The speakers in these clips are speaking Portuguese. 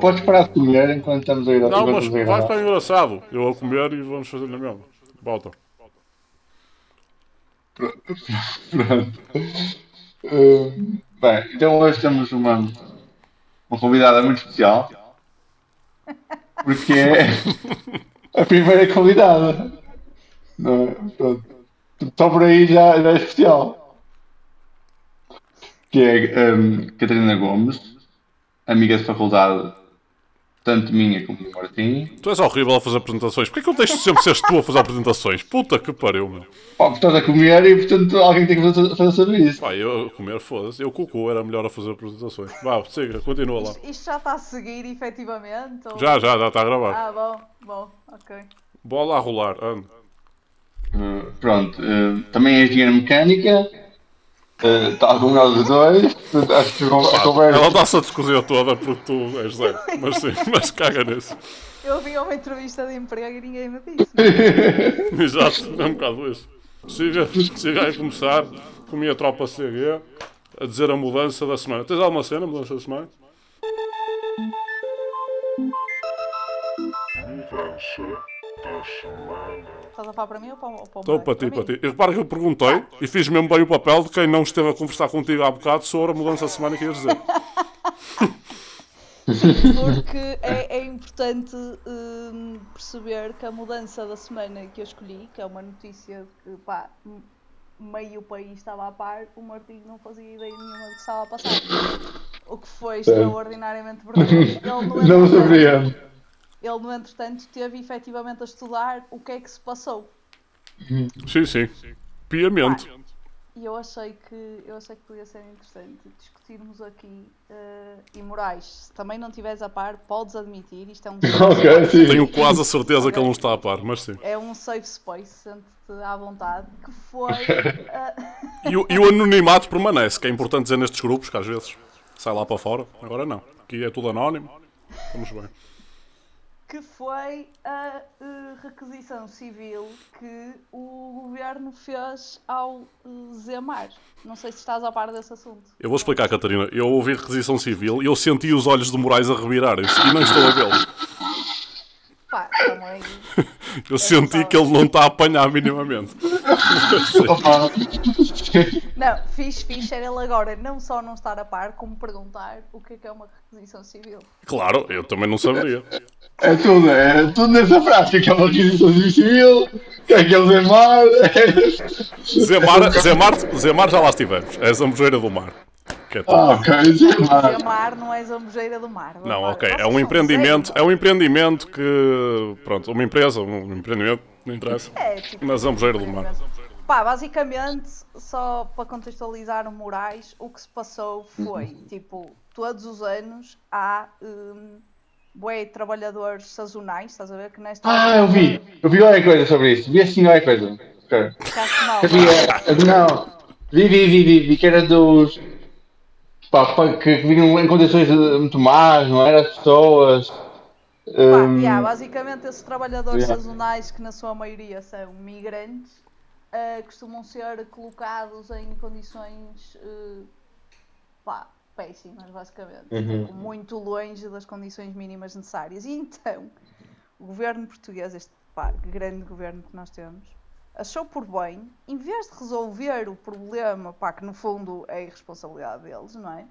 Podes parar de comer enquanto estamos a ir Não, mas estamos a vai gravar. estar engraçado. Eu a comer e vamos fazer na mesma. Volta. Pronto. Uh, bem, então hoje temos uma, uma convidada muito especial. Porque é a primeira convidada. Não é? Pronto. Só por aí já, já é especial. Que é um, Catarina Gomes, amiga de faculdade, tanto minha como do Martim. Tu és horrível a fazer apresentações. Porquê que eu deixo sempre seres tu a fazer apresentações? Puta que pariu, meu. Pá, porque estás a comer e portanto alguém tem que fazer, fazer serviço. Pá, eu comer, foda-se. Eu cucu era melhor a fazer apresentações. Vá, siga, continua lá. Isto, isto já está a seguir efetivamente? ou- Já, já, já está a gravar. Ah, bom, bom, ok. Bola a rolar, anda. Uh, pronto, uh, também é engenheiro mecânica, uh, tal como nós os dois, acho que a Ela conversa. dá-se a discussão toda porque tu és zero. Mas sim, mas caga nisso. Eu vi uma entrevista de emprego e ninguém me disse. Exato, é um bocado isso. Siga, siga a começar com a minha tropa CG a dizer a mudança da semana. Tens alguma cena, mudança da semana? Estás a falar para mim ou para, ou para o Estou para ti, mim? para ti. E repara que eu perguntei e fiz mesmo bem o papel de quem não esteve a conversar contigo há bocado sobre a mudança da semana que ias dizer. Porque é, é importante hum, perceber que a mudança da semana que eu escolhi, que é uma notícia de que pá, meio país estava a par, o Martinho não fazia ideia nenhuma do que estava a passar. O que foi extraordinariamente verdadeiro. Ele, no Não entretanto- saberíamos. Ele, no entretanto, teve efetivamente a estudar o que é que se passou. Sim, sim. Piamente. E eu achei que, eu achei que podia ser interessante discutirmos aqui. eh, e Moraes, se também não estiveres a par, podes admitir, isto é um, Ok, sim. Tenho quase a certeza que ele não está a par, mas sim. é um safe space, sente-te à vontade, que foi. eh, E o, e o anonimato permanece, que é importante dizer nestes grupos, que às vezes sai lá para fora. Agora não. Aqui é tudo anónimo. Estamos bem. Que foi a eh, requisição civil que o governo fez ao eh, Zemar. Não sei se estás a par desse assunto. Eu vou explicar, Catarina. Eu ouvi requisição civil e eu senti os olhos de Moraes a revirarem-se e não estou a vê-los. Pá, também. Eu senti que ele não está a apanhar minimamente. Não, fiz, fiz era ele agora não só não estar a par, como perguntar o que é que é uma requisição civil. Claro, eu também não saberia. É tudo, é tudo nessa frase, que é uma aquisição civil, que é que é o Zemar, Zemar, Zemar, Zemar já lá estivemos. É a Zambujeira do Mar. Que é tudo. Ah, ok, não é zambujeira do mar. Não, ok. É um empreendimento, é um empreendimento que. Pronto, uma empresa, um empreendimento, não interessa. É, tipo, Na Zambujeira do Mar. Pá, basicamente, só para contextualizar o Moraes, o que se passou foi, tipo, todos os anos há um, bué trabalhadores sazonais, estás a ver? Que nesta Ah, eu vi, eu vi qualquer coisa sobre isso, vi assim qualquer coisa. Ok. Acho que não. Não, vi, vi, vi, vi, vi que era dos, pá, que que vinham em condições muito más, não era? As pessoas. Pá, hum, yeah, basicamente, esses trabalhadores Yeah. sazonais, que na sua maioria são migrantes, ah, costumam ser colocados em condições eh, pá, péssimas, basicamente. Uhum. Tipo, Muito longe das condições mínimas necessárias. E então, o governo português, este pá, grande governo que nós temos, achou por bem, em vez de resolver o problema, pá, que no fundo é a responsabilidade deles, não é?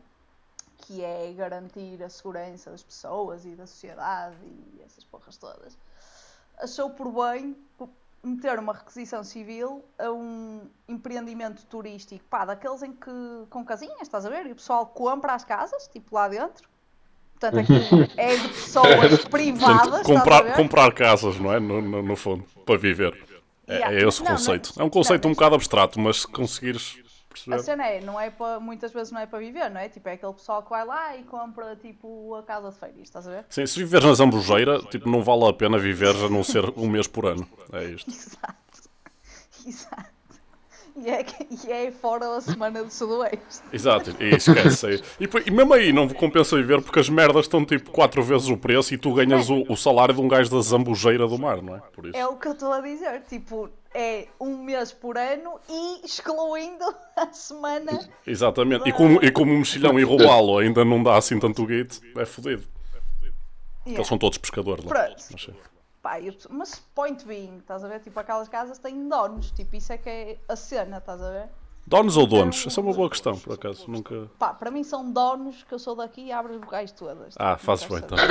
que é garantir a segurança das pessoas e da sociedade e essas porras todas, achou por bem meter uma requisição civil a um empreendimento turístico, pá, daqueles em que, com casinhas, estás a ver? E o pessoal compra as casas, tipo lá dentro. Portanto, aquilo é de pessoas privadas, Portanto, comprar, ver? comprar casas, não é? No, no, no fundo, para viver. É, Yeah. é esse o conceito. É um conceito não, um bocado abstrato, mas se conseguires A perceber. cena é, não é para, muitas vezes não é para viver, não é? Tipo, é aquele pessoal que vai lá e compra, tipo, a casa de férias, estás a ver? Sim, se viveres na Zambujeira, tipo, não vale a pena viver a não ser um mês por ano. É isto. Exato. Exato. E é, e é fora a semana do Sudoeste. Exato, e esquece. E, e mesmo aí não compensa viver porque as merdas estão tipo 4 vezes o preço e tu ganhas o, o salário de um gajo da Zambujeira do mar, não é? Por isso. É o que eu estou a dizer. Tipo, é um mês por ano e excluindo a semana. Exatamente. E como, e como o mexilhão e roubá-lo ainda não dá assim tanto guito, é fodido. Yeah. Eles são todos pescadores lá. Pronto. Pá, mas point being, estás a ver? Tipo, aquelas casas têm donos, tipo, isso é que é a cena, estás a ver? Donos ou donos? Essa é uma boa questão, por acaso. Nunca. Pá, para mim são donos que eu sou daqui e abro as bocais todas. Ah, fazes bem, então.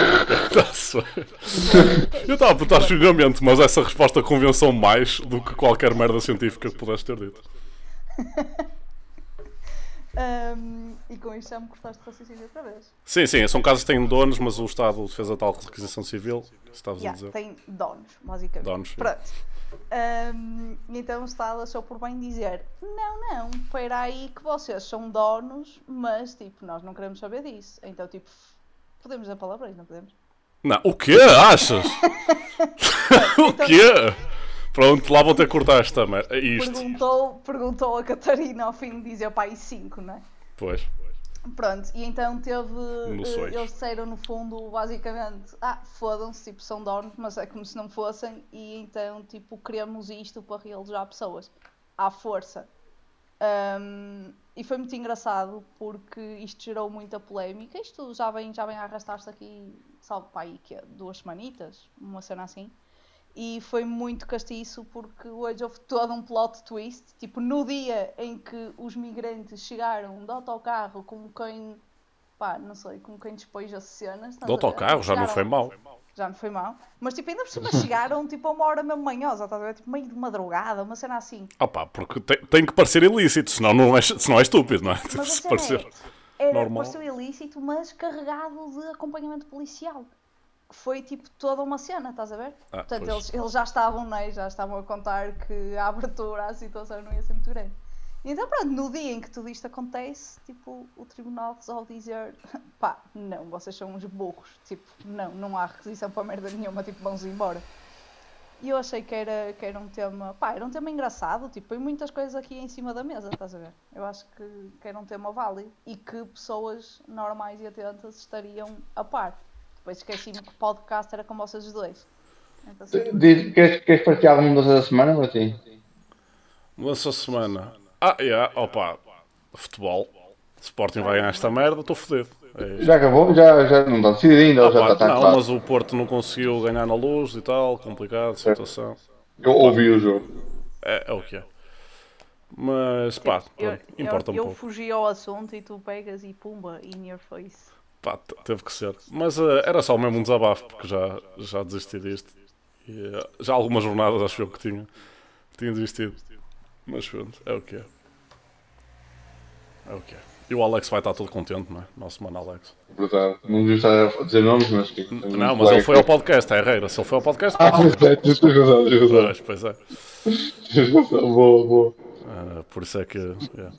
Eu estava a perguntar julgamento, mas essa resposta convenceu mais do que qualquer merda científica que pudesse ter dito. Ahm, e com isto já me cortaste de raciocínio outra vez. Sim, sim, são casos que têm donos, mas o Estado fez a tal requisição civil. Estavas a Yeah, dizer. tem donos, basicamente. Donos, Pronto. Ahm, então o Estado achou por bem dizer: não, não, espera aí que vocês são donos, mas tipo, nós não queremos saber disso. Então, tipo, podemos dizer palavrões, não podemos? Não, o quê? Achas? o quê? Pronto, lá vou ter que cortar esta merda. Isto. Perguntou, perguntou a Catarina ao fim de dizer pai 5, não é? Pois. Pronto, e então teve. Noções. eh, Eles disseram no fundo, basicamente, ah, fodam-se, tipo, são donos, mas é como se não fossem, e então, tipo, queremos isto para realojar pessoas. À força. Ahm, e foi muito engraçado porque isto gerou muita polémica. Isto já vem, já vem a arrastar-se aqui, salvo para aí, que é duas semanitas, uma cena assim. E foi muito castiço porque hoje houve todo um plot twist. Tipo, no dia em que os migrantes chegaram de autocarro com quem. pá, não sei, com quem despoja cenas. ver? autocarro já não foi mau. Já não foi mal. Mas tipo, ainda por cima chegaram tipo a uma hora mesmo manhosa, estás a ver? Tipo, meio de madrugada, uma cena assim. Opa, porque tem, tem que parecer ilícito, senão não é, senão é estúpido, não é? Mas Se parecer. é, era, normal. pareceu ilícito, mas carregado de acompanhamento policial. Foi tipo toda uma cena, estás a ver? Ah, Portanto, pois. eles, eles já estavam, né? já estavam a contar que a abertura à situação não ia ser muito grande. Então, pronto, no dia em que tudo isto acontece, tipo, o tribunal resolve dizer: pá, não, vocês são uns burros. Tipo, não, não há requisição para merda nenhuma, tipo, vão-se embora. E eu achei que era, que era um tema, pá, era um tema engraçado, tipo, põe muitas coisas aqui em cima da mesa, estás a ver? Eu acho que, que era um tema válido e que pessoas normais e atentas estariam a par. Depois esqueci-me que o podcast era com vocês dois. Então, Diz, queres, queres partilhar alguma mudança da semana, Martim? Lança a semana. Ah, yeah, opa. Futebol. Sporting vai ganhar esta merda, estou fodido. É. Já acabou? Já, já não está decidido ainda? ou já Opa, está, não, claro? mas o Porto não conseguiu ganhar na luz e tal, complicado, situação. Eu ouvi o jogo. É, é o que é. Mas pá, eu, pronto, importa eu, um eu pouco. fugi ao assunto e tu pegas e pumba, in your face. Pá, te- teve que ser. Mas eh, era só mesmo um desabafo, porque já, já desisti disto. E, eh, já algumas jornadas acho eu que tinha, tinha desistido. Mas pronto, é o que é. É o que é. E o Alex vai estar todo contente, não é? Nosso mano Alex. Verdade. Não devia estar a dizer nomes, mas. tipo, Não, mas ele foi ao podcast, é a regra. Se ele foi ao podcast, Ah, pois é, tens razão, tens razão. Pois, pois é. Boa, boa. Ah, por isso é que. yeah.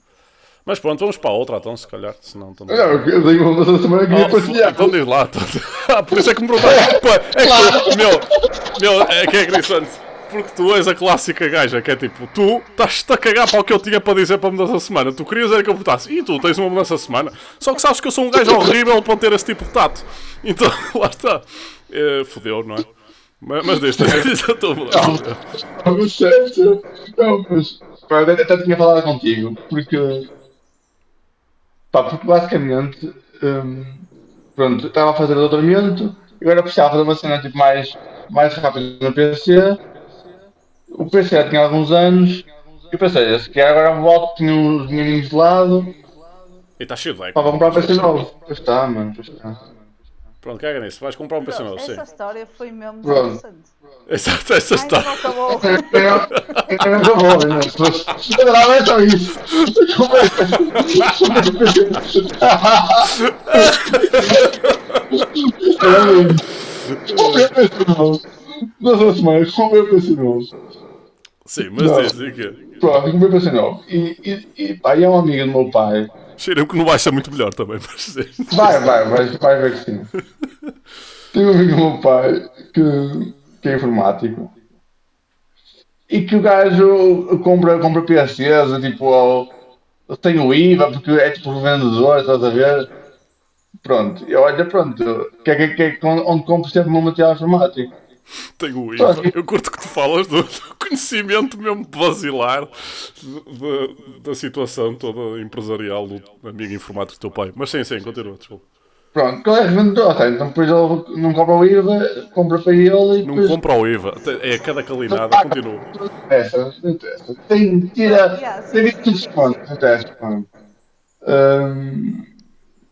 Mas pronto, vamos para a outra então, se calhar. Senão estamos. Não, eu tenho uma mudança da semana que ia Oh, partilhar. então diz lá. então- Ah, por isso é que me perguntaste. É que, meu, meu, é que é interessante. Porque tu és a clássica gaja que é tipo, tu estás-te a cagar para o que eu tinha para dizer para a mudança da semana. Tu querias era que eu perguntasse, e tu tens uma mudança da semana? Só que sabes que eu sou um gajo horrível para ter esse tipo de tato. Então, lá está. É, fodeu, não é? Mas, mas deixa, diz a tua mudança. Não, mas não, mas. Pá, eu até tinha falado contigo, porque. Pá, porque basicamente. hum, pronto, estava a fazer o doutoramento, e agora precisava fazer uma cena tipo, mais, mais rápida no PC. O PC já tinha alguns anos, e pensei, se calhar agora volto, tinha uns dinheirinhos de lado, E está cheio de leque. pá, vou comprar um PC novo. Pois está, mano, pois está. Pronto, caga nisso. Vais comprar um PC novo, sim. Essa história foi mesmo Pronto. interessante. Exato, essa Ainda está. não acabou, né? Mas não é só isso. Não são semanas, comprei o PC novo. Sim, mas Não. diz, que. Pronto, comprei o PC novo. E, e, e pá, e é uma amiga do meu pai. Cheira que não vai ser muito melhor também, mas. Vai, vai, vai, vai ver que sim. Tem um amigo do meu pai que, que é informático. E que o gajo compra, compra PCs, tipo, ao- tem o IVA, porque é tipo vendedor, estás a ver? Pronto, e olha, pronto, que é, que é, que é onde compro sempre o meu material informático. Tenho o IVA. Eu curto que tu falas do, do conhecimento mesmo basilar de- de- da situação toda empresarial do amigo informático do teu pai. Mas sim, sim, continua, desculpa. Pronto, qual é revendedor? Então depois ele não compra o IVA, compra para ele e Não depois. compra o IVA. É cada calinada, continua. Não interessa, não interessa. Tem, tira, tem sim, 20 de sim. desconto, não interessa. pronto. Hum,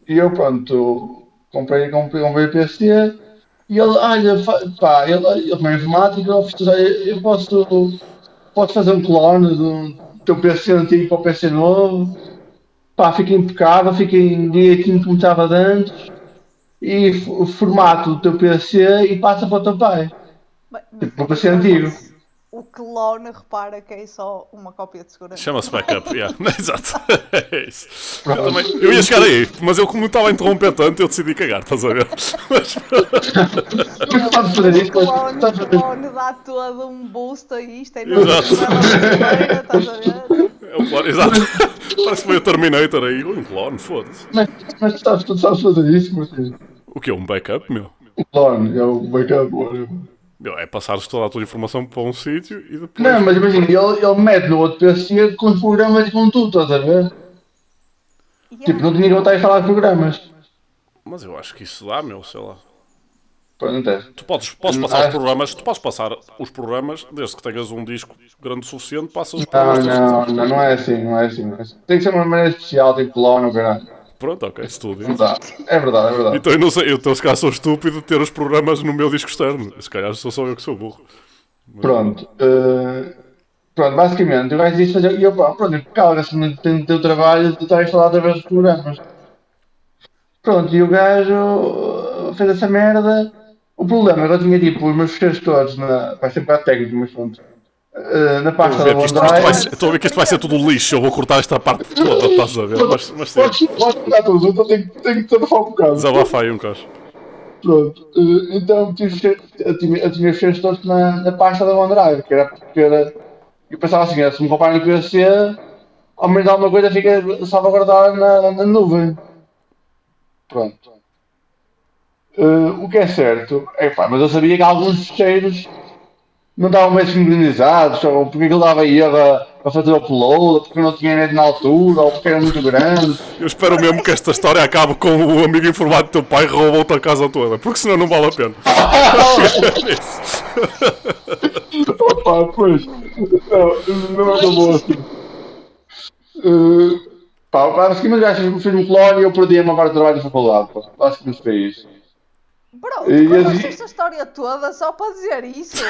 e eu, pronto, comprei, comprei, comprei o PC e ele, olha, pá, ele, ele como é informático, eu posso, posso fazer um clone do teu PC antigo para o PC novo, pá, fica impecável, fica em direitinho como estava antes e o formato do teu PC e passa para o teu pai. Bem, Tipo, para ser antigo. O clone, repara que é só uma cópia de segurança. Chama-se backup, yeah. Exato. É isso. Eu, também, eu ia chegar aí, mas eu como estava a interromper tanto, eu decidi cagar, estás a ver? Mas, Mas O mas clone, o clone dá todo um boost a isto, é Exato. brasileira, estás a ver? É o clone, exato. Parece que foi o Terminator aí. Um clone, foda-se. Mas, mas tu sabes, tu sabes fazer isso, mas O que é um backup, meu? o clone é o backup. whatever. Meu, é passares toda a tua informação para um sítio e depois. Não, mas imagina, ele, ele mete no outro PC com os programas e com tudo, estás a ver? Yeah. Tipo, não tinha que voltar a instalar programas. Mas eu acho que isso dá, meu, sei lá. Tu podes, podes passar Ah. os programas, tu podes passar os programas, desde que tenhas um disco grande o suficiente, passas os Não, programas. não, não, não é assim, não é assim. Não é assim. Tem que ser uma maneira especial, tipo clone ou caralho. Pronto, ok, dizes. dá. É verdade, é verdade. Então eu não sei, eu então, se calhar sou estúpido de ter os programas no meu disco externo. Se calhar sou só eu que sou burro. Pronto. eh, pronto, basicamente, o gajo disse fazer. E eu, pronto, calga-se no no teu trabalho de estar a instalar através dos programas. Pronto, e o gajo uh, fez essa merda. O problema é que eu tinha tipo os meus fecheiros todos na. Vai ser um bocado técnico, mas pronto. Uh, na pasta da OneDrive. estou a ver que isto vai ser tudo lixo. Eu vou cortar esta parte toda, estás a ver? Mas, mas sim, Podes pegar tudo, então tenho, tenho que desabafar um bocado. desabafa aí um caso. Pronto, eh, então tive eu tinha, eu tinha os fecheiros todos na, na pasta da OneDrive, que era porque era. Eu pensava assim, se me comprarem no PC, ao menos alguma coisa fica salvaguardada na, na nuvem. Pronto. Eh, o que é certo, é pá, mas eu sabia que alguns fecheiros não estavam bem sincronizados, ou porque aquilo dava erro a, a fazer o upload, porque não tinha net na altura, ou porque era muito grande. Eu espero mesmo que esta história acabe com o amigo informado do teu pai roubou-te a casa toda, porque senão não vale a pena. Opa, pois. Não, não é tão bom assim. Uh, pá, basicamente o gajo fez-me clone e eu perdi uma parte do trabalho da faculdade. pá. Basicamente foi isso. Bro, tu assim- contaste esta história toda só para dizer isso.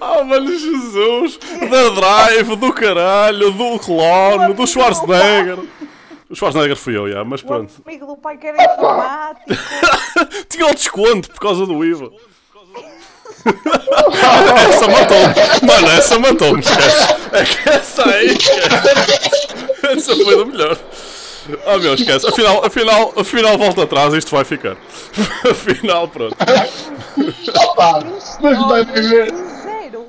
Ah, mano, Jesus! Da Drive, do caralho, do clone, do Schwarzenegger. O Schwarzenegger fui eu, já, mas O pronto. amigo do pai que era informático. Tinha o desconto por causa do IVA. essa matou-me. Mano, essa matou-me, esquece. É que essa aí, esquece. Essa foi do melhor. Ah, meu, esquece. Afinal, afinal, afinal, volta atrás, isto vai ficar. Afinal, pronto. Opa, mas vai ver. Zero.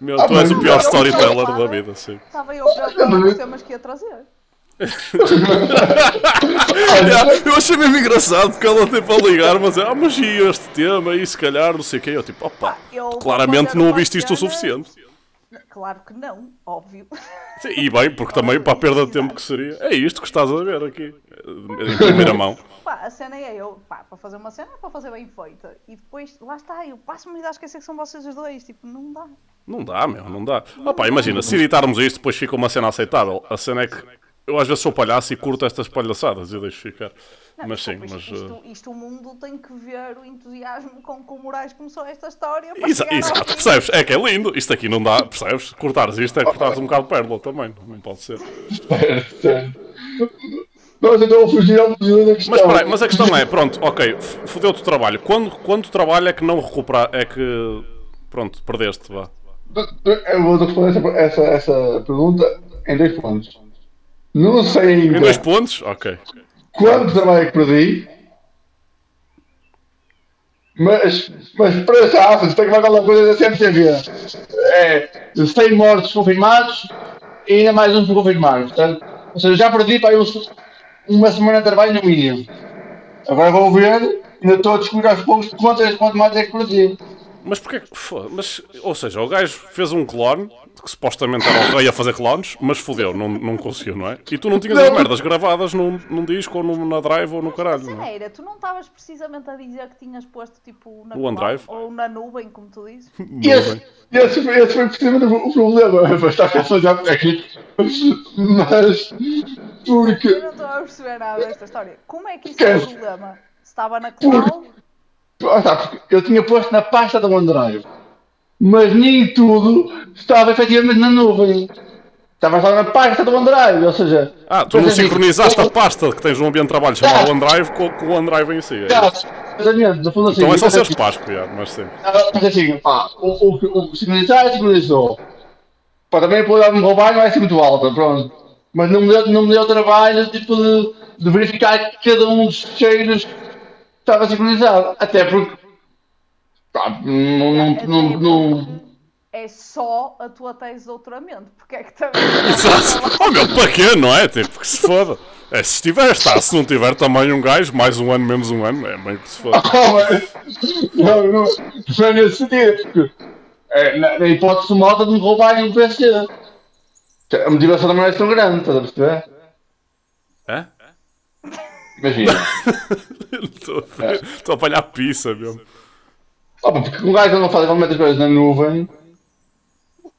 Meu, tu és o pior storyteller da vida, sim. Estava eu preocupado com os temas que ia trazer. Yeah, eu achei mesmo engraçado porque ela teve a ligar, mas é, ah, mas e este tema, e se calhar, não sei o que. Eu tipo, opa, Eu vou claramente não ouviste isto o suficiente. Claro que não, óbvio. Sim, E bem, porque também para a perda de tempo que seria. É isto que estás a ver aqui, em primeira mão. Pá, a cena é eu, pá, para fazer uma cena é para fazer bem feita. E depois, lá está, eu passo-me a esquecer que são vocês os dois. Tipo, não dá. Não dá, meu, não dá. Opa, imagina, se editarmos isto, depois fica uma cena aceitável. A cena é que eu às vezes sou palhaço e curto estas palhaçadas e eu deixo ficar. Não, Mas sim, mas. isto, uh, isto, o mundo tem que ver o entusiasmo com que o Moraes começou esta história. Exa exato, percebes? É que é lindo. Isto aqui não dá, percebes? Cortares isto é cortares um bocado de pérola também. Não pode ser. Nós então a fugir ao modelo da questão. Mas peraí, mas a questão é, pronto, ok, fodeu-te o trabalho. Quando, quando trabalho é que não recuperar, é que, pronto, perdeste, vá. Eu vou responder essa, essa, essa pergunta em dois pontos. Não sei Em ainda dois pontos? Ok. quanto trabalho é que perdi, mas, mas para já, se tem que ver aquela coisa da CMTV. É 100 mortos confirmados e ainda mais uns por confirmar. Portanto, ou seja, já perdi para uns- uma semana de trabalho no mínimo. Agora vou ver, ainda estou a descobrir aos poucos quanto, quanto mais é que perdi. Mas porquê que. Mas, ou seja, o gajo fez um clone, que supostamente era o rei a fazer clones, mas fodeu, não, não conseguiu, não é? E tu não tinhas as merdas gravadas num, num disco ou num, na drive ou no caralho, não é? Tu não estavas precisamente a dizer que tinhas posto tipo na No OneDrive? ou na nuvem, como tu dizes? Esse, esse, foi- esse foi precisamente o o problema. Estar a fazer técnico. Mas. Eu Porque. não estou a perceber nada desta história. Como é que isso é o problema? Se estava na cloud, porque Eu tinha posto na pasta da OneDrive. Mas nem tudo estava efetivamente na nuvem. Estava só na pasta do OneDrive, ou seja. Ah, tu não assim, sincronizaste a pasta que tens num ambiente de trabalho chamado Ah. OneDrive com, com o OneDrive em si. é isso? Exatamente, no fundo assim. Então é só seres assim, Páscoa, já, mas sim. Mas assim, pá, o, o, o sincronizar sincronizou. Pá, também a probabilidade de me roubar não é assim muito alta, pronto. Mas não me deu, não me deu trabalho tipo, de, de verificar que cada um dos cheiros estava sincronizado. Até porque. Pá, não. não, até não, não, é só a tua tese de doutoramento. Porque é que também. Exato. Oh meu, para quê, não é? Tipo, que se foda. É, se tiver, está. Se não tiver também um gajo, mais um ano, menos um ano, é bem que se foda. Não, não, não é nesse sentido. Porque, é, na, na hipótese moda de me roubarem o PC. A motivação também não é tão grande, estás a perceber? É? Imagina. Estou a apanhar pizza mesmo. Pá, porque um gajo não faz realmente as coisas na nuvem.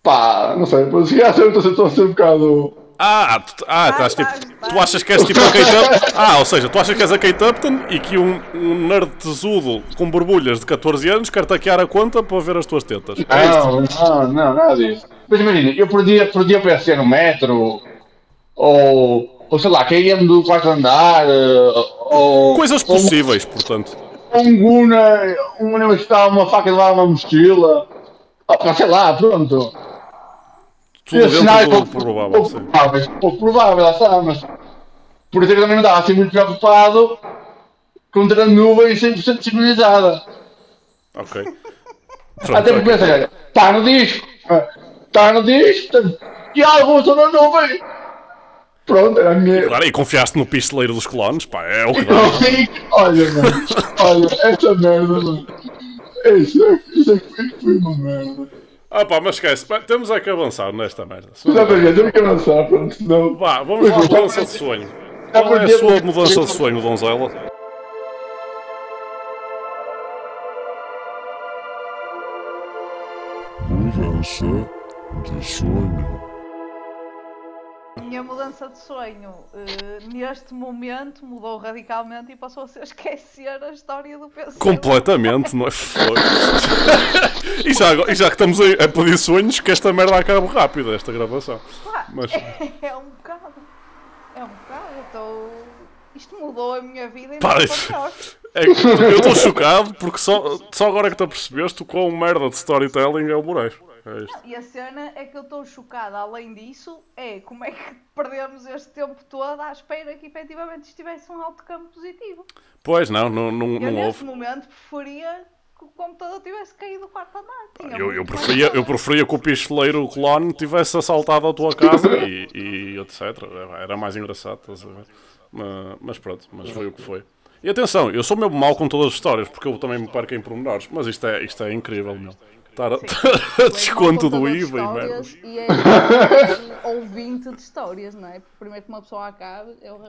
Pá, não sei, mas se calhar eu estou a ser- ser um bocado. Ah, tu, ah, estás tipo. vai, vai. Tu achas que és tipo a Kate Upton? Ah, ou seja, tu achas que és a Kate Upton e que um, um nerd tesudo com borbulhas de 14 anos quer taquear a conta para ver as tuas tetas. É isto? Não, não, não, nada disso. Mas imagina, eu perdia, perdia o PC no metro, ou, ou sei lá, caía-me do quarto andar, eh, ou. Coisas ou- possíveis, portanto. um guna, um estava uma faca de lá uma mochila. Opa, sei lá, pronto. Tudo dentro do pouco- provável, pouco sim. provável, pouco provável, lá está, mas por isso é que também não estava assim muito preocupado com ter a nuvem 100% sincronizada. Ok. Até Pronto, porque ok. pensa, está no disco, está no disco, e alguns estão na nuvem. Pronto, era a minha. Claro, e confiaste no pisteleiro dos clones, pá, é o que fico, olha, mano, olha, essa merda, mano. Isso, é- isso é que foi- uma merda. Ah pá, mas esquece, pá, temos é que avançar nesta merda. Se não- Exatamente, temos que avançar, pronto, senão. Vá, vamos à mudança de sonho. Qual é a sua mudança de sonho, donzela? Mudança de sonho. A minha mudança de sonho eh, neste momento mudou radicalmente e passou a ser esquecer a história do PC. Completamente, não é? E, já, e já que estamos a, a pedir sonhos, que esta merda acabe rápido, esta gravação. Pá, Mas- é um bocado. É um bocado. Eu estou. Isto mudou a minha vida e Pá. É eu estou chocado porque só, só agora é que tu percebeste o quão merda de storytelling é o Moraes. Isto. E a cena é que eu estou chocada, além disso, é como é que perdemos este tempo todo à espera que efetivamente isto tivesse um outcome positivo. Pois não, não, não, Eu não neste houve. momento preferia que o computador tivesse caído do quarto andar. Tinha Eu, eu, preferia, eu preferia que o pistoleiro clone tivesse assaltado a tua casa e, e etc. Era mais engraçado, estás a ver? Mas, pronto, mas foi o que foi. E atenção, eu sou mesmo mau com todas as histórias, porque eu também me perco em pormenores, mas isto é, isto é incrível, meu. Estar a, a desconto do IVA e merda. E é ouvinte de histórias, não é? Porque primeiro que uma pessoa acabe, eu,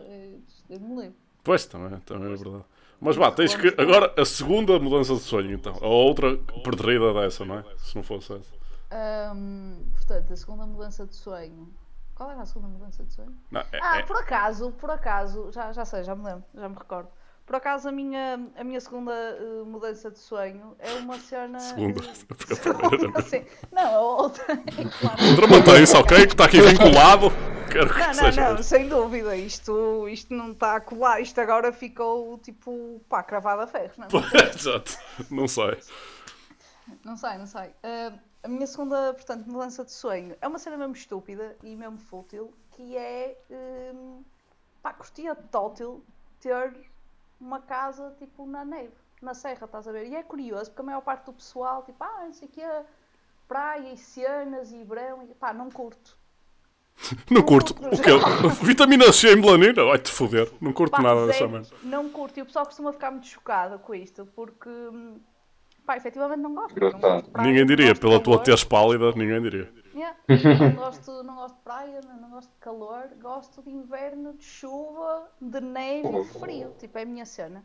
eu me lembro. Pois, também, também é verdade. Mas vá, tens que. Agora a segunda mudança de sonho, então. A outra preterida dessa, não é? Se não fosse essa. Ahm, portanto, a segunda mudança de sonho. Qual era a segunda mudança de sonho? Não, é, Ah, é- por acaso, por acaso, já, já sei, já me lembro, já me recordo. Por acaso a minha, a minha segunda eh, mudança de sonho é uma cena. Segunda. eh, Porque a primeira segunda, sim. Não, a outra. claro. Outra mantém-se, ok? Que está aqui vinculado. Quero que Não, seja. não, não, sem dúvida. Isto, isto não está a colar. Isto agora ficou tipo, pá, cravado a ferros, não é? Exato. Não sei. Não sei, não sei. Ah, a minha segunda, portanto, mudança de sonho é uma cena mesmo estúpida e mesmo fútil, que é, hum, pá, curtia tótil ter uma casa, tipo, na neve, na serra, estás a ver? E é curioso, porque a maior parte do pessoal, tipo, ah, não sei o que praia e cenas e verão, e pá, não curto. Não curto. O quê? Vitamina C em melanina? Vai-te foder. Não curto Pá, nada dessa merda. não curto. E o pessoal costuma ficar muito chocado com isto, porque hum, pá, efetivamente não gosto. Não gosto praia, Ninguém diria, pela tua tez pálida, ninguém diria. Yeah. Não, gosto, não gosto de praia, não, não gosto de calor, gosto de inverno, de chuva, de neve e de frio. Tipo, é a minha cena.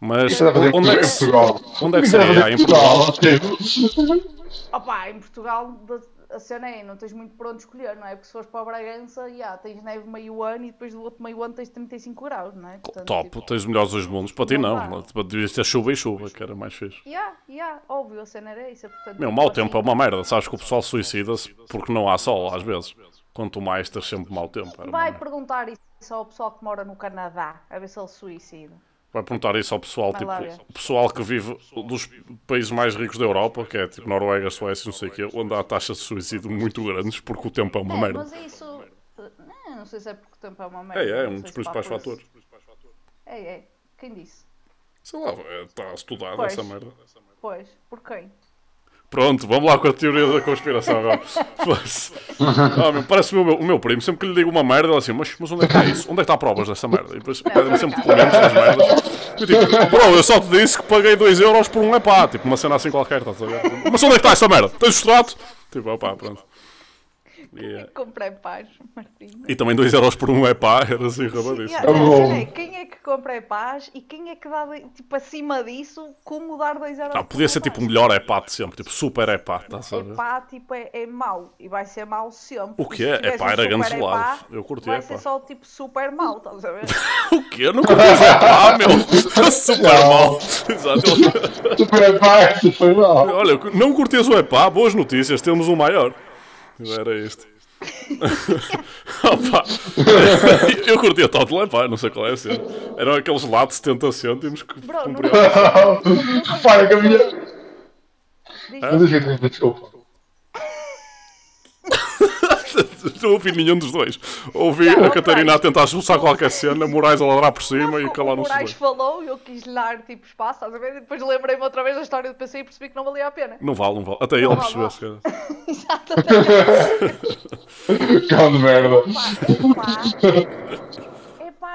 Mas fazer onde é que, Portugal. onde é que seria? fazer Em Portugal? Opa, em Portugal a cena é, não tens muito por onde escolher, não é? Porque se fores para a Bragança, yeah, tens neve meio ano e depois do outro meio ano tens 35 graus, não é? Portanto, Top, tipo, tens os melhores dos mundos. Para ti Não não, devias ter chuva e chuva, que era mais fixe. Yeah, yeah, óbvio, a cena era isso. Portanto, Meu, mau tempo é uma merda. Sabes que o pessoal suicida-se porque não há sol, às vezes. Quanto mais tens sempre mau tempo. Vai perguntar isso ao pessoal que mora no Canadá, a ver se ele suicida. Vai perguntar isso ao pessoal, tipo, o pessoal que vive dos países mais ricos da Europa, que é tipo Noruega, Suécia, não sei o quê, onde há taxas de suicídio muito grandes porque o tempo é uma é, merda. mas isso. Não, não sei se é porque o tempo é uma merda. É, é, um dos principais fatores. É, é. Quem disse? Sei lá, está estudado Pois. essa merda. Pois, por quem? Pronto, vamos lá com a teoria da conspiração agora. Ah, meu, Parece-me o meu, o meu primo, sempre que lhe digo uma merda, ele assim, mas, mas onde é que está isso? Onde é que está provas dessa merda? E depois pedem-me sempre documentos das merdas. Eu tipo, bro, eu só te disse que paguei 2 euros por um epá, tipo uma cena assim qualquer, estás a ver? Mas onde é que está essa merda? Tens o extrato? Tipo, opá, pronto. Comprei paz, Martim. e também 2 euros por um epá, era assim, rabadíssimo. Yeah, Tá não, quem é que compra paz e quem é que dá, tipo, acima disso, como dar 2 euros? Ah, podia ser tipo o melhor epá de sempre, tipo super epá, estás a? Epá, tipo, é, é mau. E vai ser mau sempre. O E quê? se tiveres Epá, era epá, Eu curti Vai epá. ser só, tipo, super mau, estás a ver? O quê? Não curtias epá, meu? Super mal. Exato. Super pai, super mal. Olha, não curtias o epá, boas notícias, temos um maior. Era isto. Opa. Eu curtia tal de epá, não sei qual é a cena. Eram aqueles lá de 70 cêntimos que Bro, cumpriam. Repara que a minha. Desculpa. Não ouvi nenhum dos dois. Ouvi Não, a Catarina a tentar expulsar qualquer cena, Moraes a ladrar por cima e o calaram-se os Moraes falou e eu quis lhe dar tipo espaço, estás a ver? E depois lembrei-me outra vez da história do PC e percebi que não valia a pena. Não vale, não vale. Até ele vale, percebeu, não. se calhar. Exatamente. Cão de merda. Pá, epá,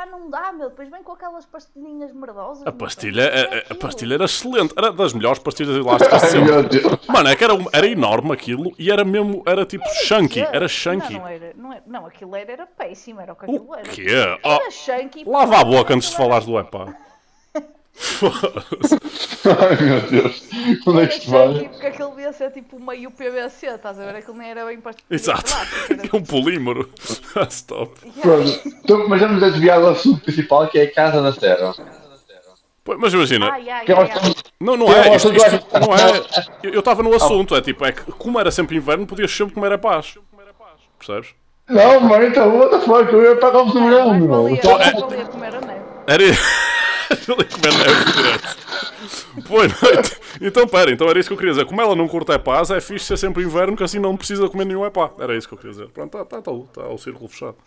epá, não dá, meu. Depois vem com aquelas pastilhinhas merdosas. A pastilha, O que é a, a- pastilha era excelente. Era das melhores pastilhas elásticas sempre. meu Deus. Mano, é que era, era enorme aquilo e era mesmo, era tipo chunky, era chunky. Não, não era, não, era, não, aquilo era, era péssimo, era o que O aquilo era. quê? Era Oh, chunky. lava a boca antes de era- falares do epá. Foda-se. Ai meu Deus. Onde é que isto vai? porque aquilo devia ser tipo meio PVC, estás a ver? Aquilo nem era bem pastilha. Exato. É um polímero. Stop. Pronto. Então, mas vamos a desviar do assunto principal que é a Casa da Terra. Pô, Mas imagina, Ai, ai, é ai, não, não é é, isto, coisa- isto não é. Eu estava no assunto, é tipo, é que como era sempre inverno, podias sempre comer epás. Percebes? Não, mano, então, what the fuck? Eu ia pagar o verão, meu. Então, a neve. Era. Direto. Boa noite. Então, pera, então era isso que eu queria dizer. Como ela não curta epás, é fixe ser sempre inverno, que assim não precisa comer nenhum epá. Era isso que eu queria dizer. Pronto, está tá, tá, tá o círculo fechado.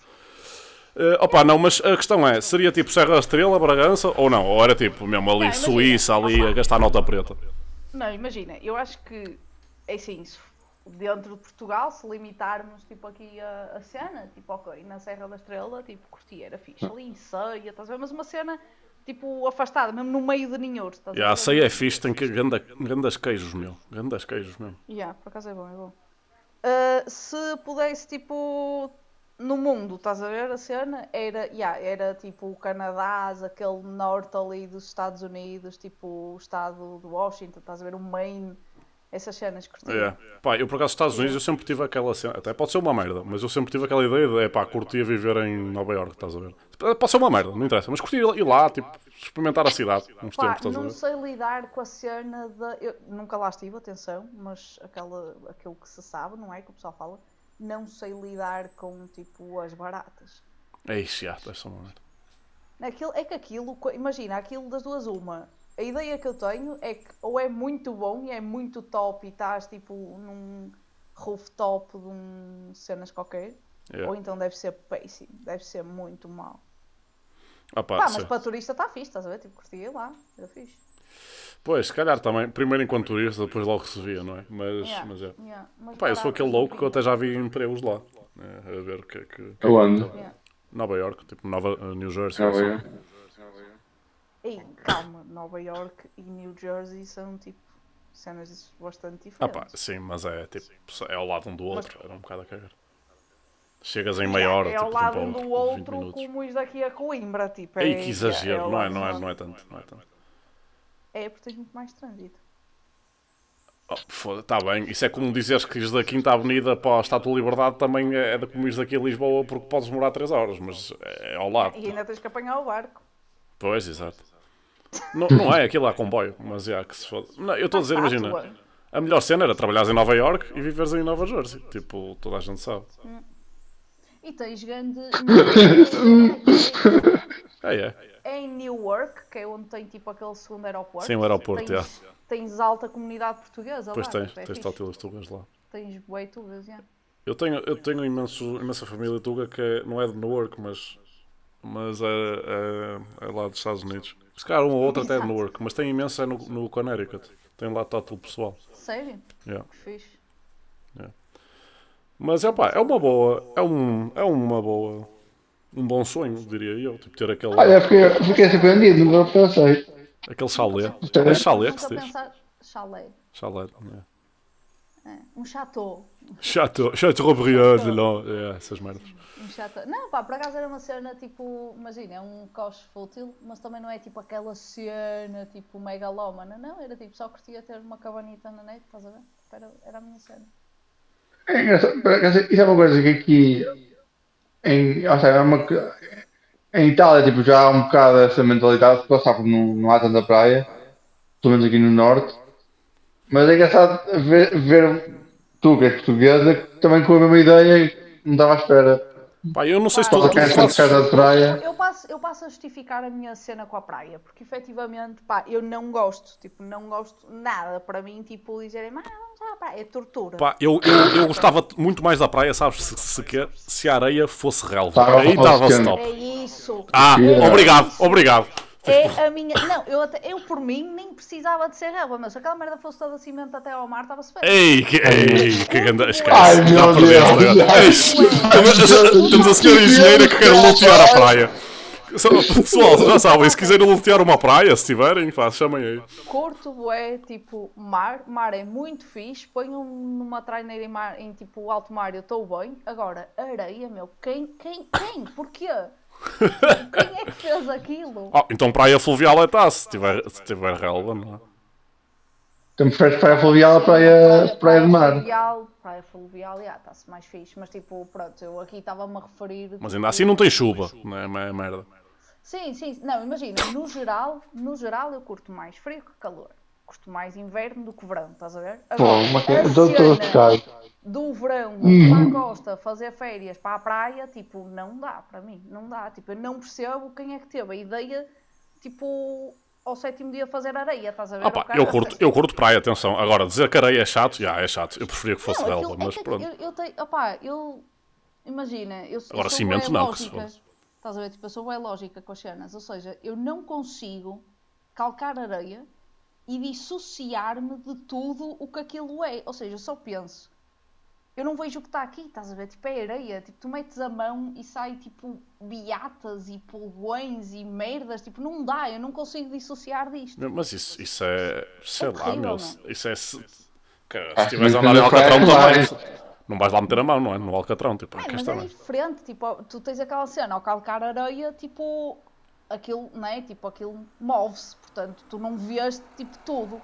Eh, opa, não, mas a questão é, seria tipo Serra da Estrela, Bragança, ou não? Ou era tipo mesmo ali, Não, imagina, Suíça, ali, a gastar nota preta? Não, imagina, eu acho que, é assim, se dentro de Portugal, se limitarmos, tipo, aqui a, a cena, tipo, ok, na Serra da Estrela, tipo, curti, era fixe, ali em Ceia, estás a ver? Mas uma cena, tipo, afastada, mesmo no meio de ninhouros, estás Já, a ceia é fixe, tem que grandes grandes queijos, meu. Grandes queijos mesmo. Já, por acaso é bom, é bom. Ah, se pudesse, tipo, no mundo, estás a ver a cena? Era, yeah, era tipo o Canadá, aquele norte ali dos Estados Unidos, tipo o estado de Washington, estás a ver? O Maine, essas cenas curti. É. Pá, eu por acaso, Estados Unidos, eu sempre tive aquela cena, até pode ser uma merda, mas eu sempre tive aquela ideia de, é pá, curtia viver em Nova York, estás a ver? Pode ser uma merda, não interessa, mas curtia ir lá, tipo, experimentar a cidade uns Pá, tempos, estás a não ver? sei lidar com a cena da. Eu nunca lá estive, atenção, mas aquela, aquilo que se sabe, não é? Que o pessoal fala, não sei lidar com tipo as baratas. Eixe, já, deve ser uma merda. Aquilo, é que aquilo, imagina, aquilo das duas uma. A ideia que eu tenho é que ou é muito bom e é muito top e estás tipo num rooftop de um cenas qualquer, Yeah. ou então deve ser péssimo, deve ser muito mau. Ah, pá, Pá, sim. mas para turista está fixe, estás a ver? Tipo, lá, era fixe. Pois, se calhar também, primeiro enquanto turista, depois logo se via, não é? Mas, Yeah, mas é. yeah, mas Pá, eu sou aquele louco que eu até já vi empregos lá, né, a ver o que é que... Aonde? Yeah. Nova York, tipo Nova, uh, New Jersey. Já assim. veio. Ei, calma, Nova York e New Jersey são tipo cenas bastante Ah diferentes. pá, sim, mas é tipo, é ao lado um do outro, era um bocado a cagar. Chegas em Yeah, meia hora, é tipo, ao lado tempo um de do 20 outro como os daqui a Coimbra, tipo. Ei, é, que exagero, ao não é, lado não é, não é tanto, não é tanto. É, porque tens muito mais trânsito. Oh, tá bem, isso é como dizeres que ires da Quinta Avenida para a Estátua da Liberdade também é de como ires daqui a Lisboa porque podes demorar 3 horas, mas é ao lado. E ainda tens que apanhar o barco. Pois, exato. Não, não é aquilo lá comboio, mas é que se foda. Não, eu estou a dizer, imagina, a melhor cena era trabalhares em Nova York e viveres em Nova Jersey. Tipo, toda a gente sabe. E tens grande. É, é. é em Newark, que é onde tem tipo aquele segundo aeroporto. Sim, o aeroporto, tens, tens alta comunidade portuguesa Pois lá. tens, tipo, é tens tótilas tugas lá. Tens bué tugas, yeah. Eu tenho, eu tenho imenso, imensa família tuga que é- não é de Newark, mas, mas é, é, é lá dos Estados Unidos. Se calhar um ou outro até é de Exato. Newark, mas tem imenso é no, no Connecticut. Tem lá tótulo pessoal. Sério? Yeah. Fixe. Mas é pá, é uma boa, é, um, é uma boa, um bom sonho, diria eu. Tipo, ter aquele, Olha, fiquei, fiquei surpreendido, nunca pensei. aquele chalé. É chalé que se diz? Chalé. Chalé, é. É, Um chateau. Chateau, Chateaubriand de lá, é, essas merdas. Um chateau. Não, pá, por acaso era uma cena tipo. Imagina, é um coche fútil, mas também não é tipo aquela cena tipo megalómana. Não, era tipo só curtia ter uma cabanita na net, estás a ver? Tipo, Era, era a minha cena. É engraçado, isso é uma coisa que aqui em, ou seja, é uma, em Itália tipo, já há um bocado essa mentalidade, porque sabe, não, não há tanta praia, pelo menos aqui no norte. Mas é engraçado ver, ver tu que és portuguesa que também com a mesma ideia e não estava à espera. Pá, eu não sei se Pá, tu, Só tu tanto fazes... casa de praia. Eu passo, eu passo a justificar a minha cena com a praia, porque efetivamente, pá, eu não gosto, tipo, não gosto nada. Para mim, tipo, dizerem, ah, vamos à praia, é tortura. Pá, eu, eu, eu gostava muito mais da praia, sabes? Se, se, se a areia fosse relva. Tá, Aí estava stop. É isso. Ah, Yeah. obrigado, obrigado. É a minha. Não, eu, até, eu por mim nem precisava de ser relva, mas se aquela merda fosse toda cimento até ao mar, estava-se bem. Ei, que, ei, que ganda. Esquece. Ai, já meu perdeste Deus. agora. Ei, temos- a senhora engenheira que quer lutear a praia. Pessoal, já sabem, se quiserem lutear uma praia, se tiverem, pá, chamem aí. Curto é tipo mar, mar é muito fixe, ponho numa traineira em, mar, em tipo alto mar, eu estou bem. Agora, areia, meu, quem, quem, quem? Porquê? Quem é que fez aquilo? Oh, então praia fluvial é tá, se tiver, se tiver relva, não é? Então preferes praia fluvial a praia, praia de mar. Fluvial, praia fluvial, já, está-se mais fixe, mas tipo, pronto, eu aqui estava-me a referir. Mas ainda assim não tem chuva, não é, é merda. Sim, sim, não, imagina, no geral, no geral eu curto mais frio que calor. Curto mais inverno do que verão, estás a ver? Pô, Agora, mas a cena do verão Uhum. para a costa fazer férias para a praia, tipo, não dá para mim, não dá. Tipo, eu não percebo quem é que teve a ideia, tipo, ao sétimo dia fazer areia, estás a ver? O pá, cara- eu curto, eu curto praia, atenção. Agora, dizer que areia é chato, já é chato. Eu preferia que fosse Não, relva, é mas que pronto. Eu, eu tenho, opá, eu. Imagina, eu, Agora, eu sou cimento não, que se lógica. foda. Estás a ver? Tipo, eu sou bem lógica com as cenas. Ou seja, eu não consigo calcar areia e dissociar-me de tudo o que aquilo é. Ou seja, eu só penso. Eu não vejo o que está aqui, estás a ver? Tipo, é areia. Tipo, tu metes a mão e sai tipo beatas e pulgões e merdas. Tipo, não dá, eu não consigo dissociar disto. Mas isso, isso é. Sei É lá, terrível, meu. não? se- Isso é. Se, cara, se Ah, estiveres a andar em Alcatrão vai. também. Não vais lá meter a mão, não é? No Alcatrão, tipo, que mas esta é merda. diferente, tipo, tu tens aquela cena, ao calcar areia, tipo, aquilo, não é? Tipo, aquilo move-se, portanto, tu não vês, tipo, tudo.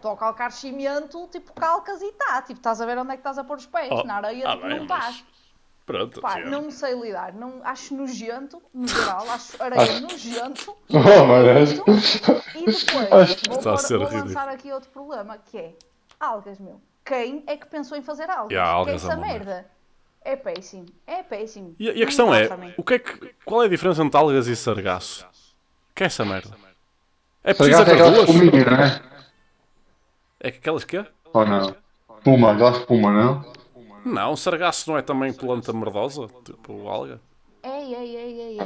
Tu ao calcar cimento, tipo, calcas e tá, tipo, estás a ver onde é que estás a pôr os pés, Oh, na areia, ah, tipo, bem, não mas- estás. Pronto, Pá, sim, não sei lidar, não, acho nojento, no geral, acho areia nojento, Oh, Deus. e depois, vou, Está a pôr- ser vou ridículo. lançar aqui outro problema, que é, algas, meu. Quem é que pensou em fazer algas? Yeah, que algas é essa merda é péssimo, é péssimo. E, e a questão é, o que é que, qual é a diferença entre algas e sargaço? Que é essa merda? É preciso Sargaço é não é? É que aquelas que é? Ou não? Espuma, aquela espuma, não? Não, sargaço não é também planta merdosa? Tipo, alga? Ei, ei, ei, ei, é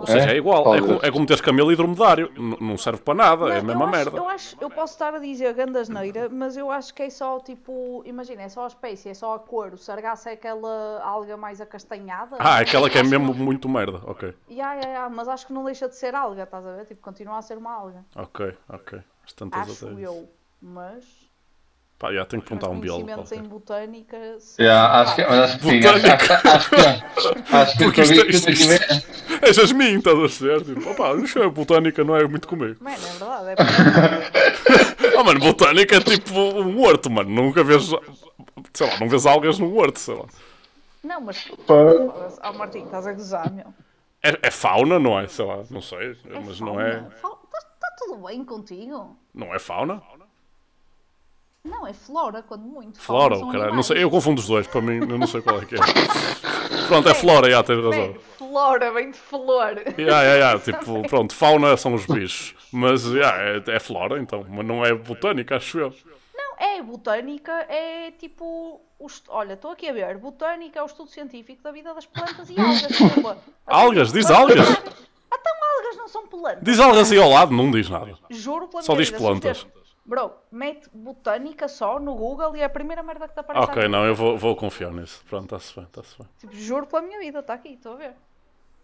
Ou seja, é igual. É, é como teres camelo e dromedário. N- não serve para nada, é a mesma eu acho, merda. Eu, acho, eu posso estar a dizer gandasneira, mas eu acho que é só tipo. Imagina, é só a espécie, é só a cor. O sargaço é aquela alga mais acastanhada. Ah, aquela que é mesmo muito merda. Ok, Ya, ya, ya, mas acho que não deixa de ser alga, estás a ver? Tipo, continua a ser uma alga. ok, ok. As tantas Acho até eu. Mas. Pá, já tenho que perguntar a um biólogo. conhecimentos em botânica. se- Yeah, acho que, mas acho que sim, acho, acho, acho, acho que acho que Porque isto, isto, ver- isto, é jasmim, estás a ser? Tipo, opá, não sei, botânica não é muito comigo. Mano, é verdade. É verdade. Ah, mano, botânica é tipo um horto, mano. Nunca vês, sei lá, não vês algas num horto, sei lá. não, mas. Pá, Oh, Martim, estás a gozar, meu. É, é fauna, não é? Sei lá, não sei, mas não é, Está tá tudo bem contigo? não é fauna? Não, é flora, quando muito. Flora, o caralho, não sei, eu confundo os dois, para mim, eu não sei qual é que é. Pronto, é flora, já, tens razão. Bem, flora, vem de flor. Ya, ya, ya, tipo, pronto, fauna são os bichos, mas ya, é, é flora então, mas não é botânica, acho eu. Não, é botânica, é tipo. o est- Olha, estou aqui a ver. Botânica é o estudo científico da vida das plantas e algas. Algas, diz algas. Então algas não são plantas. Diz algas aí ao lado, não diz nada. Juro pela Só diz plantas. Bro, mete botânica só no Google e é a primeira merda que te aparece. Ok, não, eu vou, vou confiar nisso. Pronto, está-se bem, está-se bem. Tipo, juro pela minha vida, está aqui, estou a ver.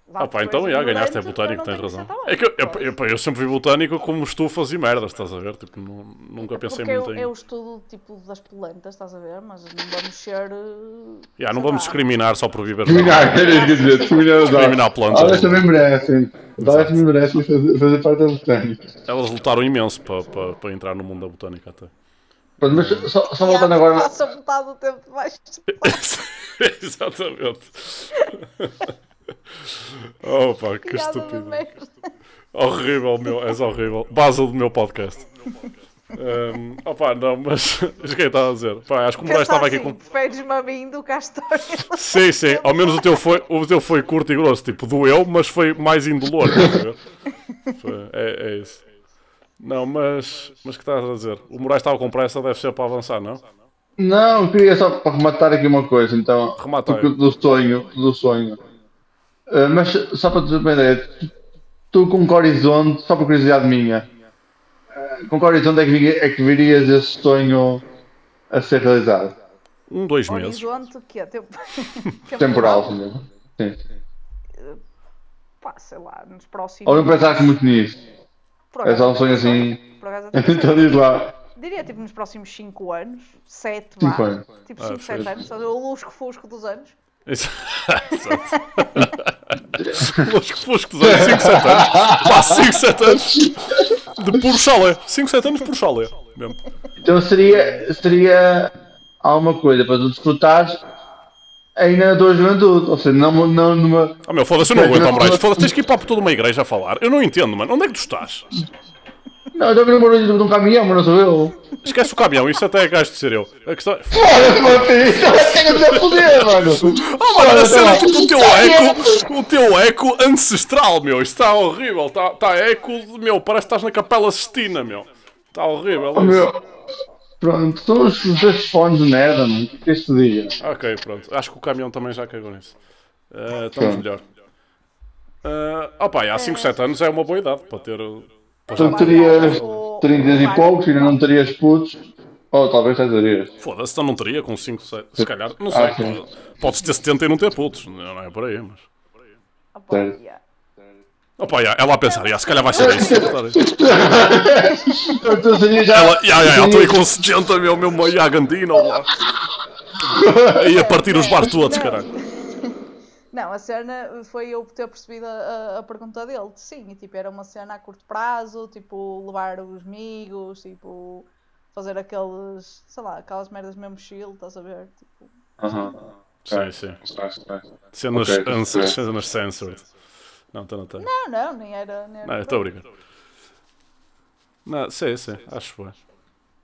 Lá Ah pá, então já, ganhaste é botânico, tens razão. É que eu, eu, eu, eu sempre vi botânico como estufas e merdas, estás a ver? Tipo, não, nunca pensei Porque muito eu, em... eu estudo tipo das plantas, estás a ver? Mas não vamos ser. eh, Ya, não vamos discriminar só por viver Discriminar, quer dizer, discriminar os Discriminar plantas. Elas também merecem. Elas também merecem fazer, fazer parte da botânica. Elas lutaram imenso para para para entrar no mundo da botânica até. Pronto, mas só, só voltando agora. Passa metade do tempo de Exatamente. Opa, que estúpido. Horrível, meu, és horrível. Base do meu podcast. Um, opa, não, mas. O que é que estava a dizer? Pá, acho que o Moraes estava aqui assim, com. Preferes-me a mim do que a história. Sim, sim, ao menos o teu foi, o teu foi curto e grosso, tipo, doeu, mas foi mais indolor. é, é isso. Não, mas. Mas o que estás a dizer? O Moraes estava com pressa, deve ser para avançar, não? Não, queria só para rematar aqui uma coisa, então. Porque Do sonho, do sonho. Uh, mas só para te ter uma ideia, tu, tu com que horizonte, só por curiosidade minha, uh, com que horizonte é que, vi- é que virias esse sonho a ser realizado? Um, dois meses. Horizonte que é tempo... Temporal, sim. sim. Pá, sei lá, nos próximos. Ou não pensaste muito nisso? É só um sonho assim. Então diz lá. Diria tipo nos próximos 5 anos, 7 Cinco vá. anos. Tipo Ah, 5, 7 fez. anos, só o lusco-fusco dos anos. Exato. Fosco, fosco, 5, 7 anos. Pá, 5, 7 anos de puro chalé. 5, 7 anos por chalé. Mesmo. Então seria, seria alguma coisa para tu desfrutares ainda na tua juventude. Ou seja, não, não numa. Ah, meu, foda-se, eu não aguento, Moraes. Foda-se, tens que ir para toda uma igreja a falar. Eu não entendo, mano. Onde é que tu estás? Não, eu ver um barulho de um caminhão, mas não sou eu. Esquece o caminhão, isso até é gajo de ser eu. A questão é. Foda-se, meu filho! Isso ter que ser poder, mano! Oh, mano, a cena é tipo o teu eco, o teu eco ancestral, meu. Isto está horrível. Está tá eco, meu, parece que estás na Capela Sistina, meu. Está horrível. Oh, isso. meu. Pronto, são os, dois fones de merda, mano. O que é que este dia? Ok, pronto. Acho que o caminhão também já cagou nisso. Uh, estamos Pronto. melhor. Uh, opa, há 5, 7 anos é uma boa idade para ter. Já... terias O- 30 e poucos, ainda não terias putos. Ou talvez até terias. Foda-se, então não teria com 5, 7. Se calhar, não sei. Ah, sim. Podes ter 70 e não ter putos. Não não é por aí, mas. Ah, yeah. Opa, já, ela a pensar, já, se calhar vai ser isso. Então seria já. Ela, já, já, ela estou aí com 70, meu, meu, Gandina, lá. Aí a partir os bares todos, caralho. Não, a cena foi eu ter percebido a, a- pergunta dele. Sim, e, tipo, era uma cena a curto prazo, tipo, levar os amigos, tipo, fazer aqueles, sei lá, aquelas merdas mesmo chill, estás a ver? Tipo, Aham. Sim, sim. Cenas, Ok, ans- ok. cenas censored. Não, então não não, não, nem era. Nem era Não, eu estou a brincar. Não, sim, sim, acho bem.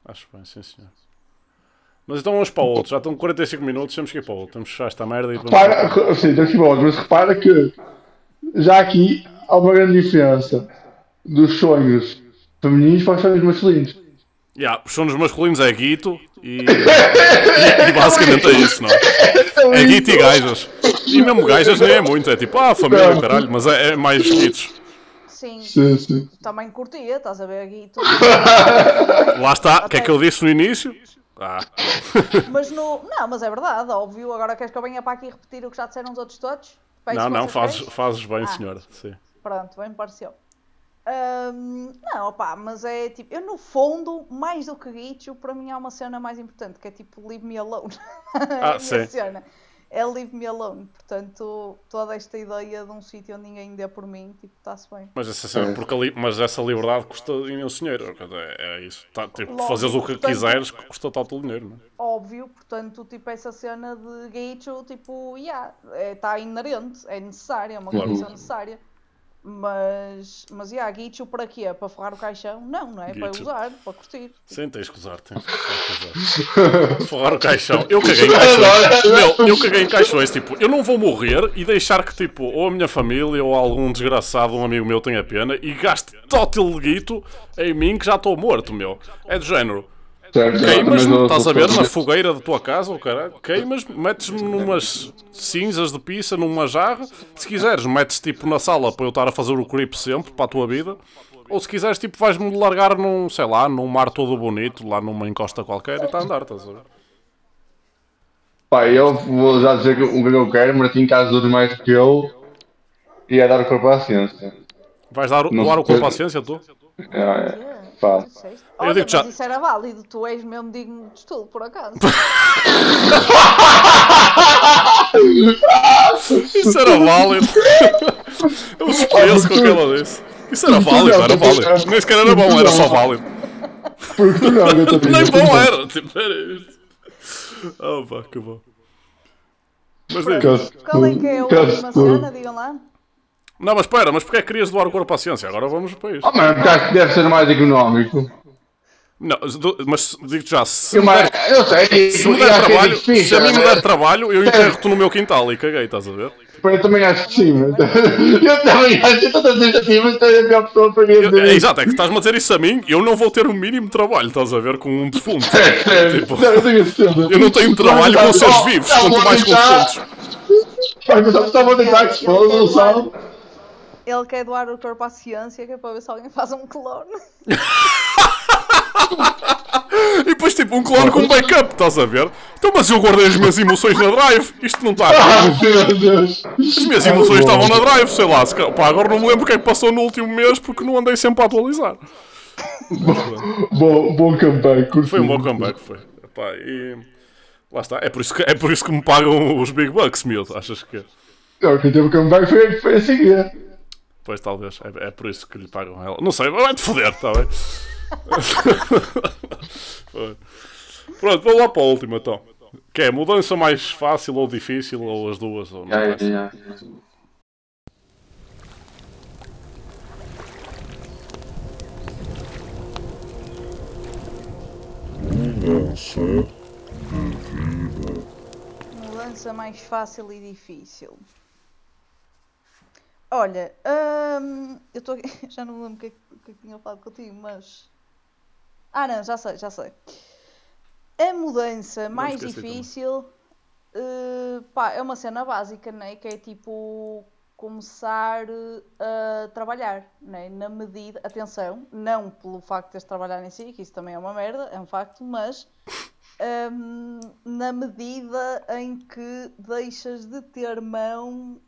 Acho bem, sim senhor. Mas então vamos para o outro. Já estão 45 minutos, temos que ir para o outro. Temos que fechar esta merda e vamos. Repara, sim, temos que ir para outro, mas repara que já aqui há uma grande diferença dos sonhos femininos para os sonhos masculinos. Yeah, os sonos masculinos é guito e, e, e basicamente é isso, não é? É guito e gajas. E mesmo gajas nem é muito, é tipo, ah, família, caralho, mas é, é mais guitos. Sim, Sim, sim. também curtia, estás a ver aqui tudo. Lá está, o que é que eu disse no início? Ah, mas no. Não, mas é verdade, óbvio. Agora queres que eu venha para aqui repetir o que já disseram os outros todos? Não, não, fazes, fazes bem, Ah. senhora. Sim. Pronto, bem me pareceu. Ahm, não, opá, mas é tipo, eu no fundo, mais do que Guicho, para mim há uma cena mais importante, que é tipo Leave Me Alone. Ah, sim. cena. É Leave Me Alone. Portanto, toda esta ideia de um sítio onde ninguém dê por mim, tipo, está-se bem. Mas essa, cena- porque ali- mas essa liberdade custa imenso dinheiro. É, é isso. Tá, tipo, Logo, fazeres o que portanto- quiseres custa tanto dinheiro. Não é? Óbvio, portanto, tipo, essa cena de Guicho, tipo, yeah, está inerente, é necessária, é uma Claro. condição necessária. Mas, mas, yeah, Guicho para quê? Para forrar o caixão? Não, não é? Para Guicho. usar, para curtir. Sim, tens que usar, tens que usar. Forrar o caixão. Eu caguei em caixões. Meu, eu caguei em caixões. Tipo, eu não vou morrer e deixar que, tipo, ou a minha família ou algum desgraçado, um amigo meu tenha pena e gaste tótil guito em mim que já estou morto, meu. É do género. Certo, Queimas-me, mas estás a ver, na fogueira da tua casa, ou caralho, queimas-me, metes-me numas cinzas de pizza, numa jarra. Se quiseres, metes tipo na sala para eu estar a fazer o creep sempre para a tua vida. Ou se quiseres, tipo, vais-me largar num, sei lá, num mar todo bonito, lá numa encosta qualquer e está a andar, estás a ver? Pá, eu vou já dizer que- o que eu quero, Martim, caso dure mais que eu, ia dar o corpo à ciência. Vais dar, Não doar o corpo à ciência, tu? É, é, pá. Disseste. Eu Olha, digo mas já- isso era válido, tu és mesmo digno de estudo, por acaso. Isso era válido. Eu experiência com aquela desse. Isso era válido, era válido. Nem sequer era bom, era só válido. Porque tu não, eu também. Nem bom era, tipo, era isto. Oh pá, que bom. Mas diz. Caso- Qual é que é a última tu- cena? Digam lá. Não, mas espera, mas porque é que querias doar o corpo à ciência? Agora vamos para isto. Oh, mano, porque acho que deve ser mais económico. Não, mas digo-te já, se, Eu, mas, eu sei, se me der que é trabalho, difícil, se a mim me né? der trabalho, eu enterro-te no meu quintal e caguei, estás a ver? Eu também acho que sim, mas... Eu também acho que estou a dizer assim, mas tu és a pior pessoa para mim é, exato, é que estás-me a dizer isso a mim, eu não vou ter o mínimo trabalho, estás a ver, com um defunto. É Tipo, eu não tenho trabalho com seres vivos, quanto mais com defuntos. Só vou tentar que se foda, não sabe? Ele quer doar o corpo à ciência, que é para ver se alguém faz um clone. E depois, tipo, um clone com backup, estás a ver? Então, mas eu guardei as minhas emoções na drive, isto não está. Ah, meu Deus. As minhas emoções estavam na drive, sei lá. Se, pá, agora não me lembro o que é que passou no último mês porque não andei sempre a atualizar. Bom, bom comeback, curti. Foi um bom comeback, foi. Epá, e lá está. É por, isso que, é por isso que me pagam os Big Bucks, miúdo. Achas que. Não, quem teve comeback foi, foi a seguir. Pois talvez. É, é por isso que lhe pagam ela. Não sei, vai-te foder, está bem? Pronto, vou lá para a última então. Que é mudança mais fácil ou difícil, ou as duas, ou não Já, interessa. já, já. Mudança Mudança mais fácil e difícil. Olha, hum, eu estou aqui, já não me lembro o que, é que- o que é que tinha falado contigo, mas. Ah, não, já sei, já sei. A mudança mais esqueci também. difícil eh, pá, é uma cena básica, né? Que é tipo começar eh, a trabalhar, né? Na medida, atenção, não pelo facto de teres de trabalhar em si, que isso também é uma merda, é um facto, mas hum, na medida em que deixas de ter mão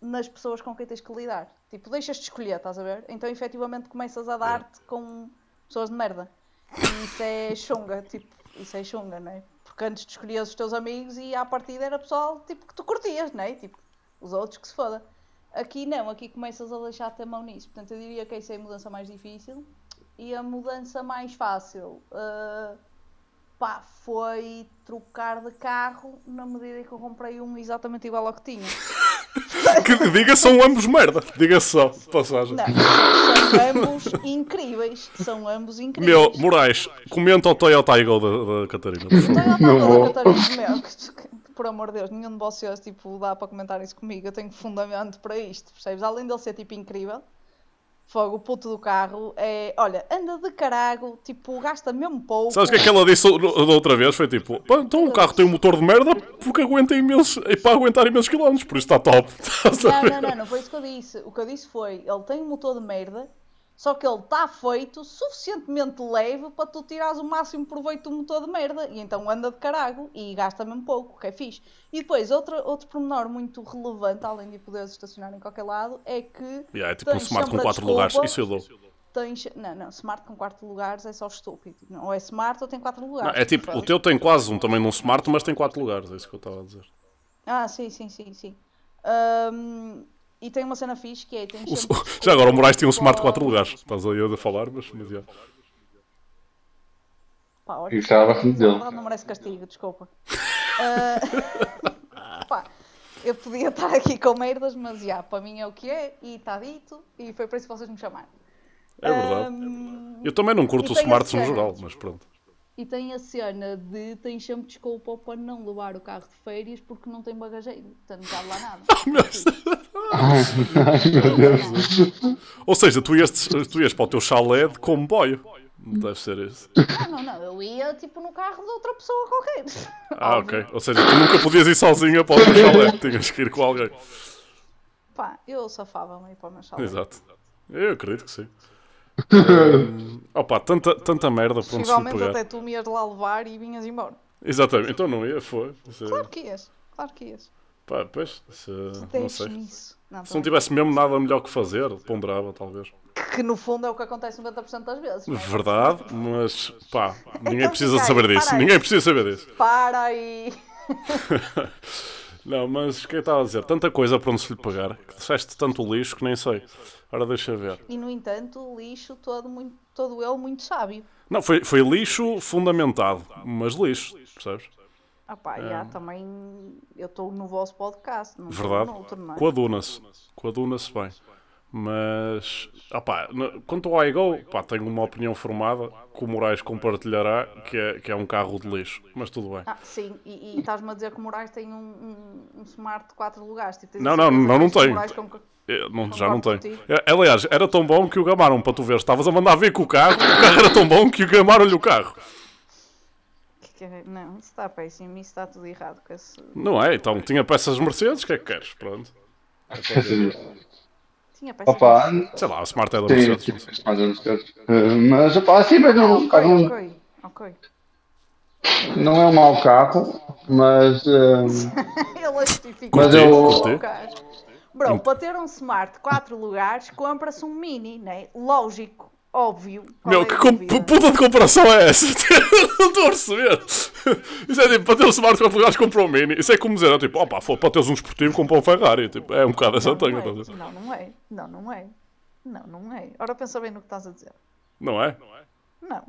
nas pessoas com quem tens que lidar. Tipo, deixas de escolher, estás a ver? Então efetivamente começas a dar-te com pessoas de merda. E isso é chunga, tipo, isso é chunga, não é? Porque antes tu escolhias os teus amigos e à partida era pessoal tipo, que tu curtias, não é? Tipo, os outros que se foda. Aqui não, aqui começas a deixar ter mão nisso. Portanto, eu diria que essa é a mudança mais difícil. E a mudança mais fácil, ah, pá, foi trocar de carro na medida em que eu comprei um exatamente igual ao que tinha. Que diga são ambos merda. Diga só, de passagem. Não, são ambos incríveis. São ambos incríveis. Meu, Moraes, comenta o Toyota Eagle da, da Catarina. por favor. Toyota vou. Catarina, meu, por amor de Deus, nenhum de vocês tipo, dá para comentar isso comigo. Eu tenho fundamento para isto, percebes? Além dele ser tipo incrível, fogo, o puto do carro é. Olha, anda de carago, tipo, gasta mesmo pouco. Sabes o que é que ela disse da outra vez? Foi tipo, "Pá, então o carro tem um motor de merda porque aguenta imensos, é para aguentar imensos quilómetros, por isso está top. Não, não, não, não foi isso que eu disse. O que eu disse foi: ele tem um motor de merda, Só que ele está feito suficientemente leve para tu tirares o máximo proveito do motor de merda. E então anda de carago e gasta mesmo pouco, que é fixe. E depois, outro, outro pormenor muito relevante, além de poderes estacionar em qualquer lado, é que. Yeah, é tipo um smart com 4 lugares. Isso eu dou. Tens... Não, não, smart com 4 lugares é só estúpido. Não, Ou é smart ou tem 4 Não, lugares. é tipo, o teu tem quase um também num smart, mas tem 4 lugares. É isso que eu estava a dizer. Ah, sim, sim, sim, sim. Ahm, e tem uma cena fixe que é. O- sempre já agora o Moraes tinha um smart 4 lugares. Estás aí a falar, mas. mas já. Pá, olha, E gostava bastante dele. verdade não merece castigo, desculpa. Ah, pá, eu podia estar aqui com merdas, mas já, para mim é o que é e está dito e foi para isso que vocês me chamaram. É verdade. Ahm, Eu também não curto os smarts no geral, mas pronto. E tem a cena de tens sempre desculpa para não levar o carro de férias porque não tem bagageiro, portanto não cabe lá nada. Ai, meu Deus. Ou seja, tu ias, tu ias para o teu chalé de comboio. Deve ser isso. Ah, não, não, eu ia tipo no carro de outra pessoa qualquer. Ah, ok. Ou seja, tu nunca podias ir sozinha para o teu chalé. Tinhas que ir com alguém. Pá, eu safava-me aí para o meu chalé. Exato. Eu acredito que sim. Hum, opa, tanta, tanta merda para onde se pegar. até tu me ias lá levar e vinhas embora. Exatamente. Então não ia, foi. Isso é- Claro que ias, claro que ias. Pá, pois, é- não Deixe sei. Não, Se não tivesse mesmo nada melhor que fazer, ponderava talvez. Que no fundo é o que acontece 90% das vezes. não é? Verdade, mas pá, ninguém Então precisa aí, saber disso. aí. Ninguém precisa saber disso. Para aí. Não, mas o que eu estava a dizer? Tanta coisa para onde se lhe pagar, que disseste tanto lixo que nem sei. Ora, deixa ver. E no entanto, o lixo todo, muito, todo ele muito sábio. Não, foi, foi lixo fundamentado, mas lixo, percebes? Ah pá, já, também eu estou no vosso podcast, não Verdade. no outro, não é? Coaduna-se. Coaduna-se bem. Mas, opá, quanto ao iGo, pá, tenho uma opinião formada que o Moraes compartilhará, que é, que é um carro de lixo. Mas tudo bem. Ah, sim, e, e estás-me a dizer que o Moraes tem um, um, um smart de 4 lugares. Tipo, tens Não, não, não, não tenho. Com- É, não- já não tenho. É, aliás, era tão bom que o gamaram para tu ver. Estavas a mandar vir com o carro, o carro era tão bom que o gamaram-lhe o carro. que- Não, isso está péssimo, isso está tudo errado com esse. Não é? Então tinha peças Mercedes, o que é que queres? Pronto. Tinha Opa, Sei lá, o Smart é da Mercedes. não. Eh, Mas, opa, sim, mas não, Ok, pá, não, ok, ok. não é um mau carro, mas. eh, Ele justifica Mas eu- carro. Bro, para ter um smart de 4 lugares, compra-se um mini, né? Lógico, óbvio. Qual Meu, é que com- puta de comparação é essa? não estou a perceber. Isso é tipo, para ter o Smart 4 lugares comprou um Mini. Isso é como dizer, é tipo, opa, for, para teres um desportivo comprou um Ferrari. Tipo, é um bocado essa Não, tanga, não, é. não, não é. Não, não é. Não, não é. Ora, pensa bem no que estás a dizer. Não é? Não.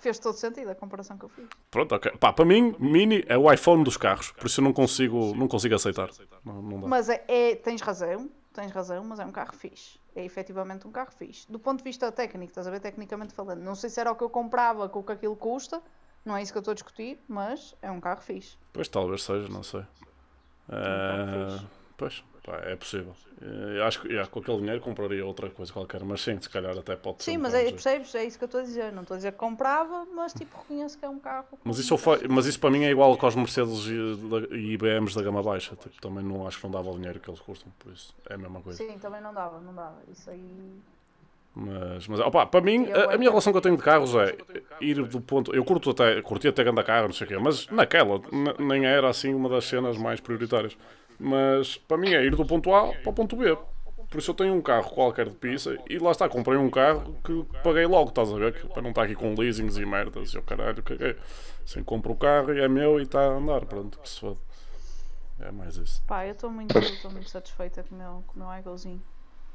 Fez todo sentido a comparação que eu fiz. Pronto, ok. Pá, para mim, Mini é o iPhone dos carros. Por isso eu não consigo, não consigo aceitar. Não, não dá. Mas é, é- tens razão, tens razão, mas é um carro fixe. É efetivamente um carro fixe. Do ponto de vista técnico, estás a ver, tecnicamente falando. Não sei se era o que eu comprava com o que aquilo custa, não é isso que eu estou a discutir, mas é um carro fixe. Pois talvez seja, não sei. Eh, pois, pá, é possível. Eh, acho que yeah, com aquele dinheiro compraria outra coisa qualquer, mas sim, se calhar até pode ser. Sim, um mas é, percebes? É isso que eu estou a dizer. Não estou a dizer que comprava, mas tipo, reconheço que é um carro. Mas isso, eu fa- mas isso para mim é igual com os Mercedes e, e IBMs da gama baixa. Tipo, também não acho que não dava o dinheiro que eles custam, por isso é a mesma coisa. Sim, também não dava, não dava. Isso aí. Mas, mas opa, para mim, Eu a, a minha relação que eu tenho de carros é ir do ponto. Eu curto até, curti até grande carro, não sei o quê, mas naquela n- nem era assim uma das cenas mais prioritárias. Mas para mim é ir do ponto A para o ponto B. Por isso eu tenho um carro qualquer de pista e lá está, comprei um carro que paguei logo, estás a ver? Que, para não estar aqui com leasings e merdas e o caralho, caguei. Assim compro o carro e é meu e está a andar, pronto, que se foda. É mais isso. Pá, eu estou muito, muito satisfeita com o meu, com o meu iGozinho.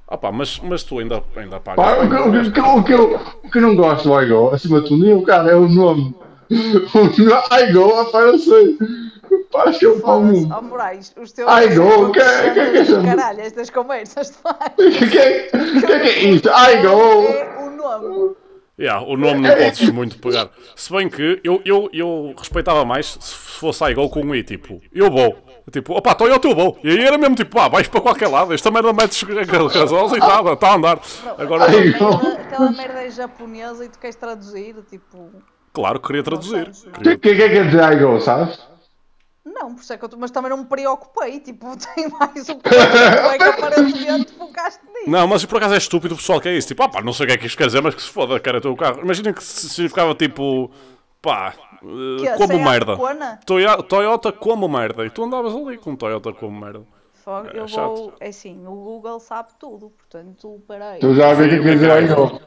Ah pá, mas, mas tu ainda, ainda pagas. Pá, o, que, o, que, o, que eu, o que eu não gosto do iGo, acima de tudo, nem o cara, é o nome. O iGo, ah, pá. Pá, é pau Foda-se. mundo. Oh, Moraes, os teus. Ai, go, que- que- que- que- do Caralho, estas conversas de. O que, é é isso? iGo! É o nome. Yeah, o nome não podes muito pegar. Se bem que eu, eu, eu respeitava mais se fosse iGo com um i, tipo, eu vou. Tipo, opá, estou eu, tu vou. E aí era mesmo tipo, ah, vais para qualquer lado, esta merda metes gasosa e está está a andar. Agora, Ai, Aquela merda, aquela merda é japonesa e tu queres traduzir, tipo. claro, queria traduzir. O que, que é que quer dizer iGo, sabes? Não, por isso é que eu mas também não me preocupei. Tipo, tem mais um é que aparentemente focaste nisso. Não, mas por acaso é estúpido o pessoal que é isso. Tipo, ah pá, não sei o que é que isto quer dizer, mas que se foda, cara, teu carro. Imagina que se- significava tipo, pá, eh, Que é, como merda. Toya- Toyota como merda. E tu andavas ali com Toyota como merda. Fogo, É eu chato. vou. É assim, o Google sabe tudo, portanto, peraí. Tu já vês o que quer dizer aí, não.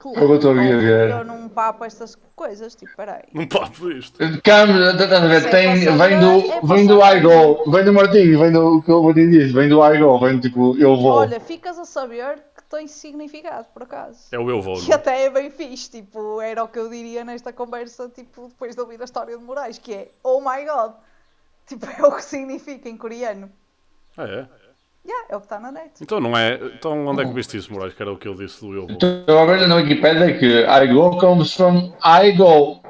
Claro. Eu não papo estas coisas, tipo, peraí. Não papo isto. Câmara, estás a ver? Tem, vem do, é vem do iGo, vem do Martinho, vem do que o Martinho disse, vem do iGo, vem tipo, eu vou. Olha, ficas a saber que tem significado, por acaso. É o eu vou. Que não é? até é bem fixe, tipo, era o que eu diria nesta conversa, tipo, depois de ouvir a história de Moraes, que é Oh my God! Tipo, é o que significa em coreano. Ah, é? Yeah, é o que está na net. Então não é. Então onde é que viste isso, Moraes? Que era o que eu disse do eu vou. Estou a ver na Wikipedia que iGo comes from iGo,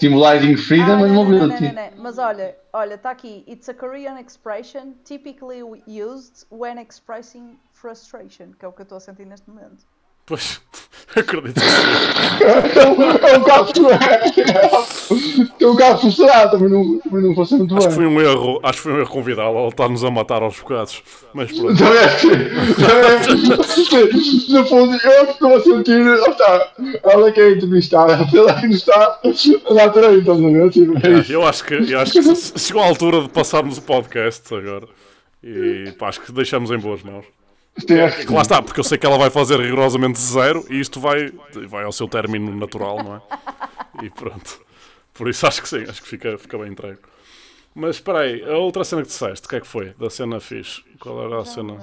symbolizing freedom Ah, and não, não, não, não, mobility. não, não. Mas olha, olha, está aqui. It's a Korean expression typically used when expressing frustration, que é o que eu estou a sentir neste momento. Pois, acredito que sim. É um bocado é um bocado frustrado, também não, também não fosse muito Acho que foi bem. um erro, acho que foi um erro convidá-lo, ele está-nos a matar aos bocados. Mas pronto. Também acho que- também, No fundo, eu estou a sentir. tá, Ela que é entrevistada, ela que nos está a dar por aí, estás a ver? Tipo, é isso. Eu acho que, eu acho que chegou a altura de passarmos o podcast agora. E pá, acho que deixamos em boas mãos. Que lá está, porque eu sei que ela vai fazer rigorosamente zero e isto vai, vai ao seu término natural, não é? E pronto. Por isso acho que sim, acho que fica, fica bem entregue. Mas espera aí, a outra cena que disseste, o que é que foi? Da cena fixe? Qual era a cena?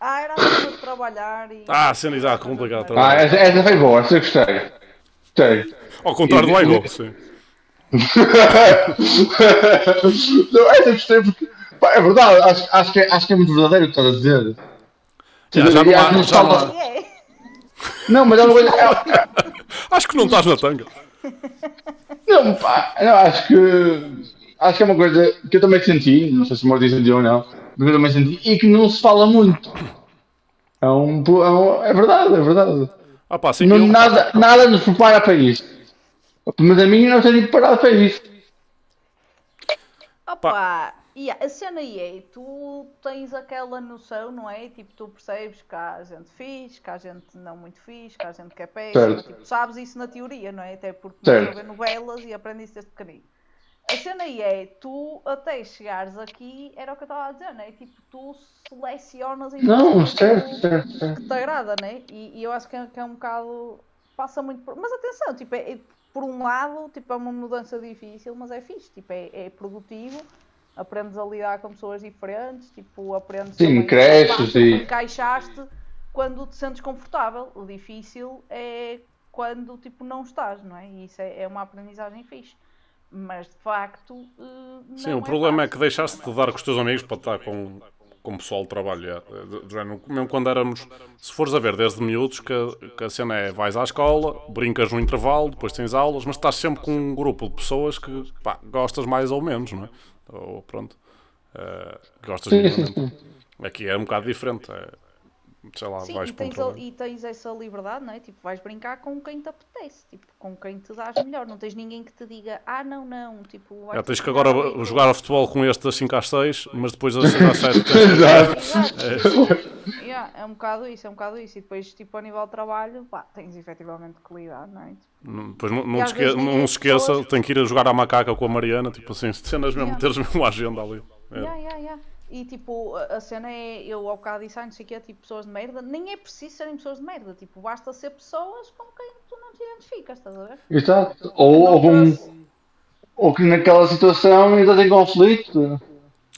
Ah, era a cena de trabalhar e. Ah, a cena exato, complicado. Ah, trabalhar. essa, essa foi boa, essa eu gostei. Gostei. Ao contrário do Ego, sim. Não, essa eu gostei porque. pá, é verdade, acho, acho, que, é- acho que é muito verdadeiro o que estás a dizer. Já, já não há- já não É. Não, mas é uma coisa. Acho que não estás na tanga. Não, pá, não, acho que. Acho que é uma coisa que eu também senti, não sei se o Morty sentiu ou não, mas eu também senti, e que não se fala muito. É, um, é, um- é verdade, é verdade. Ah pá, sim, Não, eu- nada, nada nos prepara para isso. Mas a mim não tenho preparado para isso. Opa! E a cena aí é, tu tens aquela noção, não é? Tipo, tu percebes que há gente fixe, que há gente não muito fixe, que há gente que é péssima. Tipo, sabes isso na teoria, não é? Até porque começas a ver novelas e aprendes desde pequenino. A cena aí é, tu até chegares aqui, era o que eu estava a dizer, não é? Tipo, tu selecionas em Não, certo, certo, certo. que te agrada, né? E, e eu acho que é, que é um bocado. Passa muito por. Mas atenção, tipo, é, é- por um lado, tipo, é uma mudança difícil, mas é fixe, tipo, é, é produtivo. Aprendes a lidar com pessoas diferentes, tipo, aprendes Sim, cresces e- encaixaste quando te sentes confortável. O difícil é quando, tipo, não estás, não é? E isso é, é uma aprendizagem fixe. Mas, de facto, eh, não Sim, o problema é que fácil. deixaste de dar com os teus amigos para estar com, com o pessoal de trabalho. género, Mesmo quando éramos, se fores a ver desde miúdos, que, a- que a cena é vais à escola, brincas no intervalo, depois tens aulas, mas estás sempre com um grupo de pessoas que pá, gostas mais ou menos, não é? Ou pronto, eh, gostas minimamente. Aqui é um bocado diferente. é, sei lá, Sim, vais e para um tens, a- e tens essa liberdade, não é? Tipo, vais brincar com quem te apetece, tipo, com quem te dás melhor. Não tens ninguém que te diga, ah, não, não, tipo... vais Já tens que agora ali com- jogar a futebol com este das 5 às 6, mas depois das 6 às 7 tens Exato. Yeah, é um bocado isso, é um bocado isso. E depois, tipo, a nível de trabalho, pá, tens efetivamente que lidar, não é? Tipo, Não- Depois não, esque- não se esqueça, pessoas- tem que ir a jogar à macaca com a Mariana, tipo assim, cenas mesmo, Yeah. teres mesmo a agenda ali. É. yeah, yeah, yeah. E tipo, a cena é, eu ao bocado disse, ah, não sei o que é, tipo, pessoas de merda. Nem é preciso serem pessoas de merda, tipo, basta ser pessoas com quem tu não te identificas, estás a ver? Exato. Ou, ou, um, Noutras- ou que naquela situação ainda tem conflito.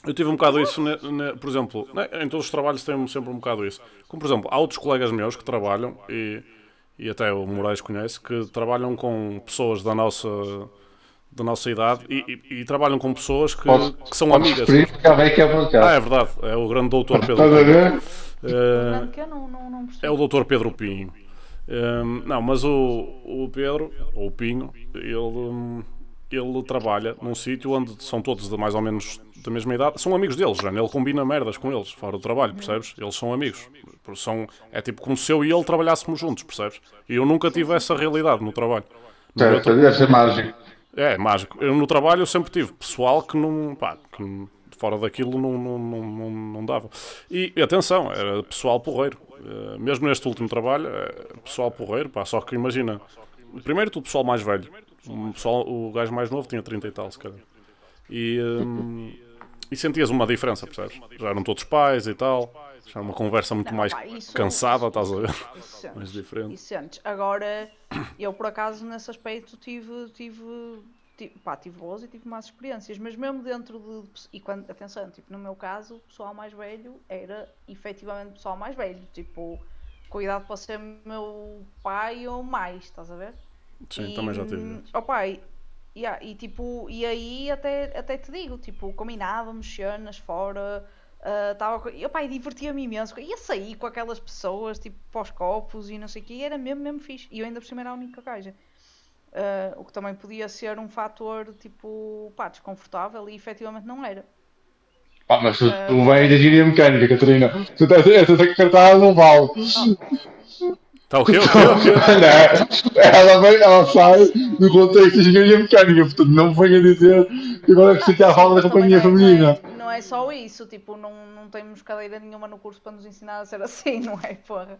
Eu tive um bocado isso, ne- ne- por exemplo, né, em todos os trabalhos temos sempre um bocado isso. Como, por exemplo, há outros colegas meus que trabalham, e, e até o Moraes conhece, que trabalham com pessoas da nossa, da nossa idade e, e- e trabalham com pessoas que, Posso, que são podes amigas. referir, porque há bem que é por Ah, é verdade, é o grande doutor Pedro. Ver? Eh, Não, não, não. É o Dr. Pedro Pinho. Hum, não, mas o, o Pedro, ou o Pinho, ele, ele trabalha num sítio onde são todos de mais ou menos da mesma idade. São amigos deles, já. Ele combina merdas com eles, fora do trabalho, percebes? Eles são amigos. São, é tipo como se eu e ele trabalhássemos juntos, percebes? E eu nunca tive essa realidade no trabalho. Certo, deve ser mágico. É, mágico. Eu no trabalho eu sempre tive pessoal que não. Pá, que fora daquilo não, não, não, não, não dava. E atenção, era pessoal porreiro. Eh, mesmo neste último trabalho, eh, pessoal porreiro, pá, só que imagina. Primeiro tudo pessoal mais velho. O, pessoal, o gajo mais novo tinha 30 e tal, se calhar. E, hum, e sentias uma diferença, percebes? Já eram todos pais e tal. Já era uma conversa muito Não, mais pá, isso- cansada, estás a ver? Isso. Mais diferente. Isso. Agora, eu por acaso nesse aspecto tive, tive, tive, pá, tive boas e tive más experiências, mas mesmo dentro de. E quando, atenção, tipo, no meu caso, o pessoal mais velho era efetivamente pessoal mais velho. Tipo, cuidado para ser meu pai ou mais, estás a ver? Sim, E, também já tive. hum, ó pai, yeah, e tipo, e aí até, até te digo, tipo, combinávamos cenas fora, ah, tava, e opa, e divertia-me imenso, ia sair com aquelas pessoas, tipo, para os copos e não sei o que, era mesmo, mesmo fixe, e eu ainda por cima era a única gaja. Ah, o que também podia ser um fator, tipo, pá, desconfortável e efetivamente não era. Pá, mas tu, tu vens da engenharia mecânica, Catarina. Tu tens essa cartada não vale. Tá o quê? O quê? O quê? Não, ela, vem, ela sai do contexto de engenharia mecânica, portanto não venha dizer que agora que se a fala da companhia é- feminina. Não é, só isso, tipo, não, não temos cadeira nenhuma no curso para nos ensinar a ser assim, não é, porra?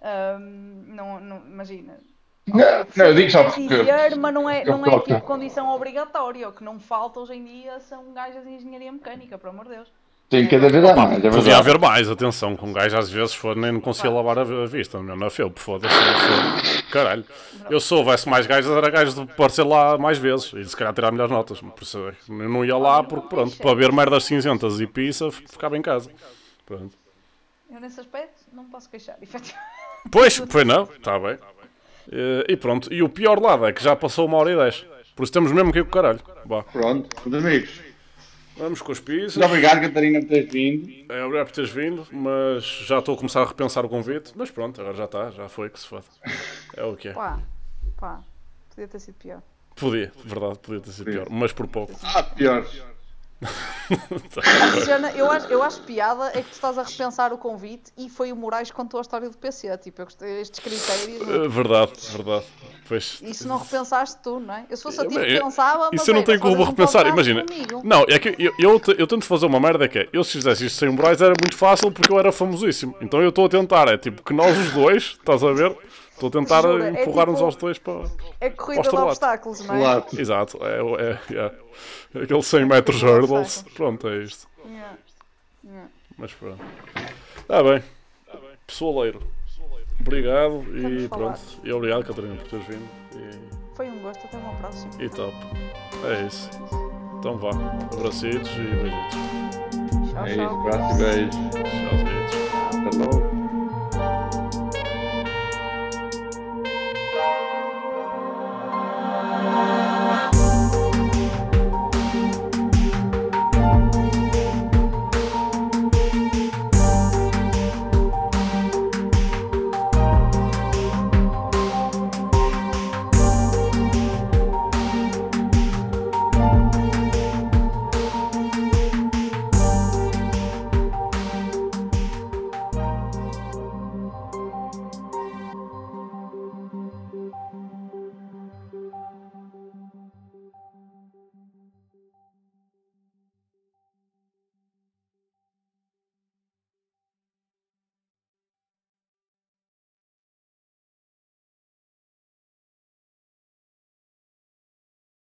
Ahm, não, não, imagina. Não, não, eu digo só porque. Dizer, mas não é, não é tipo condição obrigatória. O que não falta hoje em dia são gajas de engenharia mecânica, por amor de Deus. Tem cada vez a mais, é Podia verdade. haver mais, atenção, com um gajo às vezes for, nem não conseguia lavar a vista, meu, na FEUP, foda-se. foda-se. Caralho. Eu se houvesse mais gajos, era gajo de parecer lá mais vezes e se calhar tirar melhores notas. Por isso é que eu não ia lá porque, pronto, para ver merdas cinzentas e pizza, ficava em casa. Pronto. Eu nesse aspecto não posso queixar, efetivamente. Pois, pois não, está bem. E pronto, e o pior lado é que já passou uma hora e dez. Por isso temos mesmo que ir com o caralho. Vá, Pronto, amigos. Vamos com as pizzas. Muito obrigado, Catarina, por teres vindo. É obrigado por teres vindo, mas já estou a começar a repensar o convite. Mas pronto, agora já está, já foi que se foda. É o que é. Pá, pá, podia ter sido pior. Podia, verdade, podia ter sido pior, mas por pouco. Ah, pior. A cena, eu, acho, eu acho piada é que tu estás a repensar o convite e foi o Moraes que contou a história do PC. Tipo, eu gostei estes critérios. não- Eh, Verdade, verdade. Pois, Isso não repensaste tu, não é? Eu se fosse a ti, Eu- pensava, mas Isso eu não era tenho como um repensar, podcast imagina. comigo. Não, é que eu, eu, eu tento fazer uma merda que é. Eu se fizesse isto sem o Moraes era muito fácil porque eu era famosíssimo. Então eu estou a tentar, é tipo que nós os dois, estás a ver? Estou a tentar Jura, é empurrar-nos tipo- aos dois para. É corrida de Posta-lado. obstáculos, não é? Claro. Exato, é, é, yeah. Aquele 100 metros hurdles. Pronto, é isto. Yeah. Yeah. Mas pronto. Está bem. Pessoaleiro. Obrigado Estamos e pronto. falados. E obrigado, Catarina, por teres vindo. E, Foi um gosto, até uma próxima. e top. É isso. Então vá. Abracitos e beijitos. Tchau, É tchau. isso, braço e beijo. Tchauzitos. Até logo. oh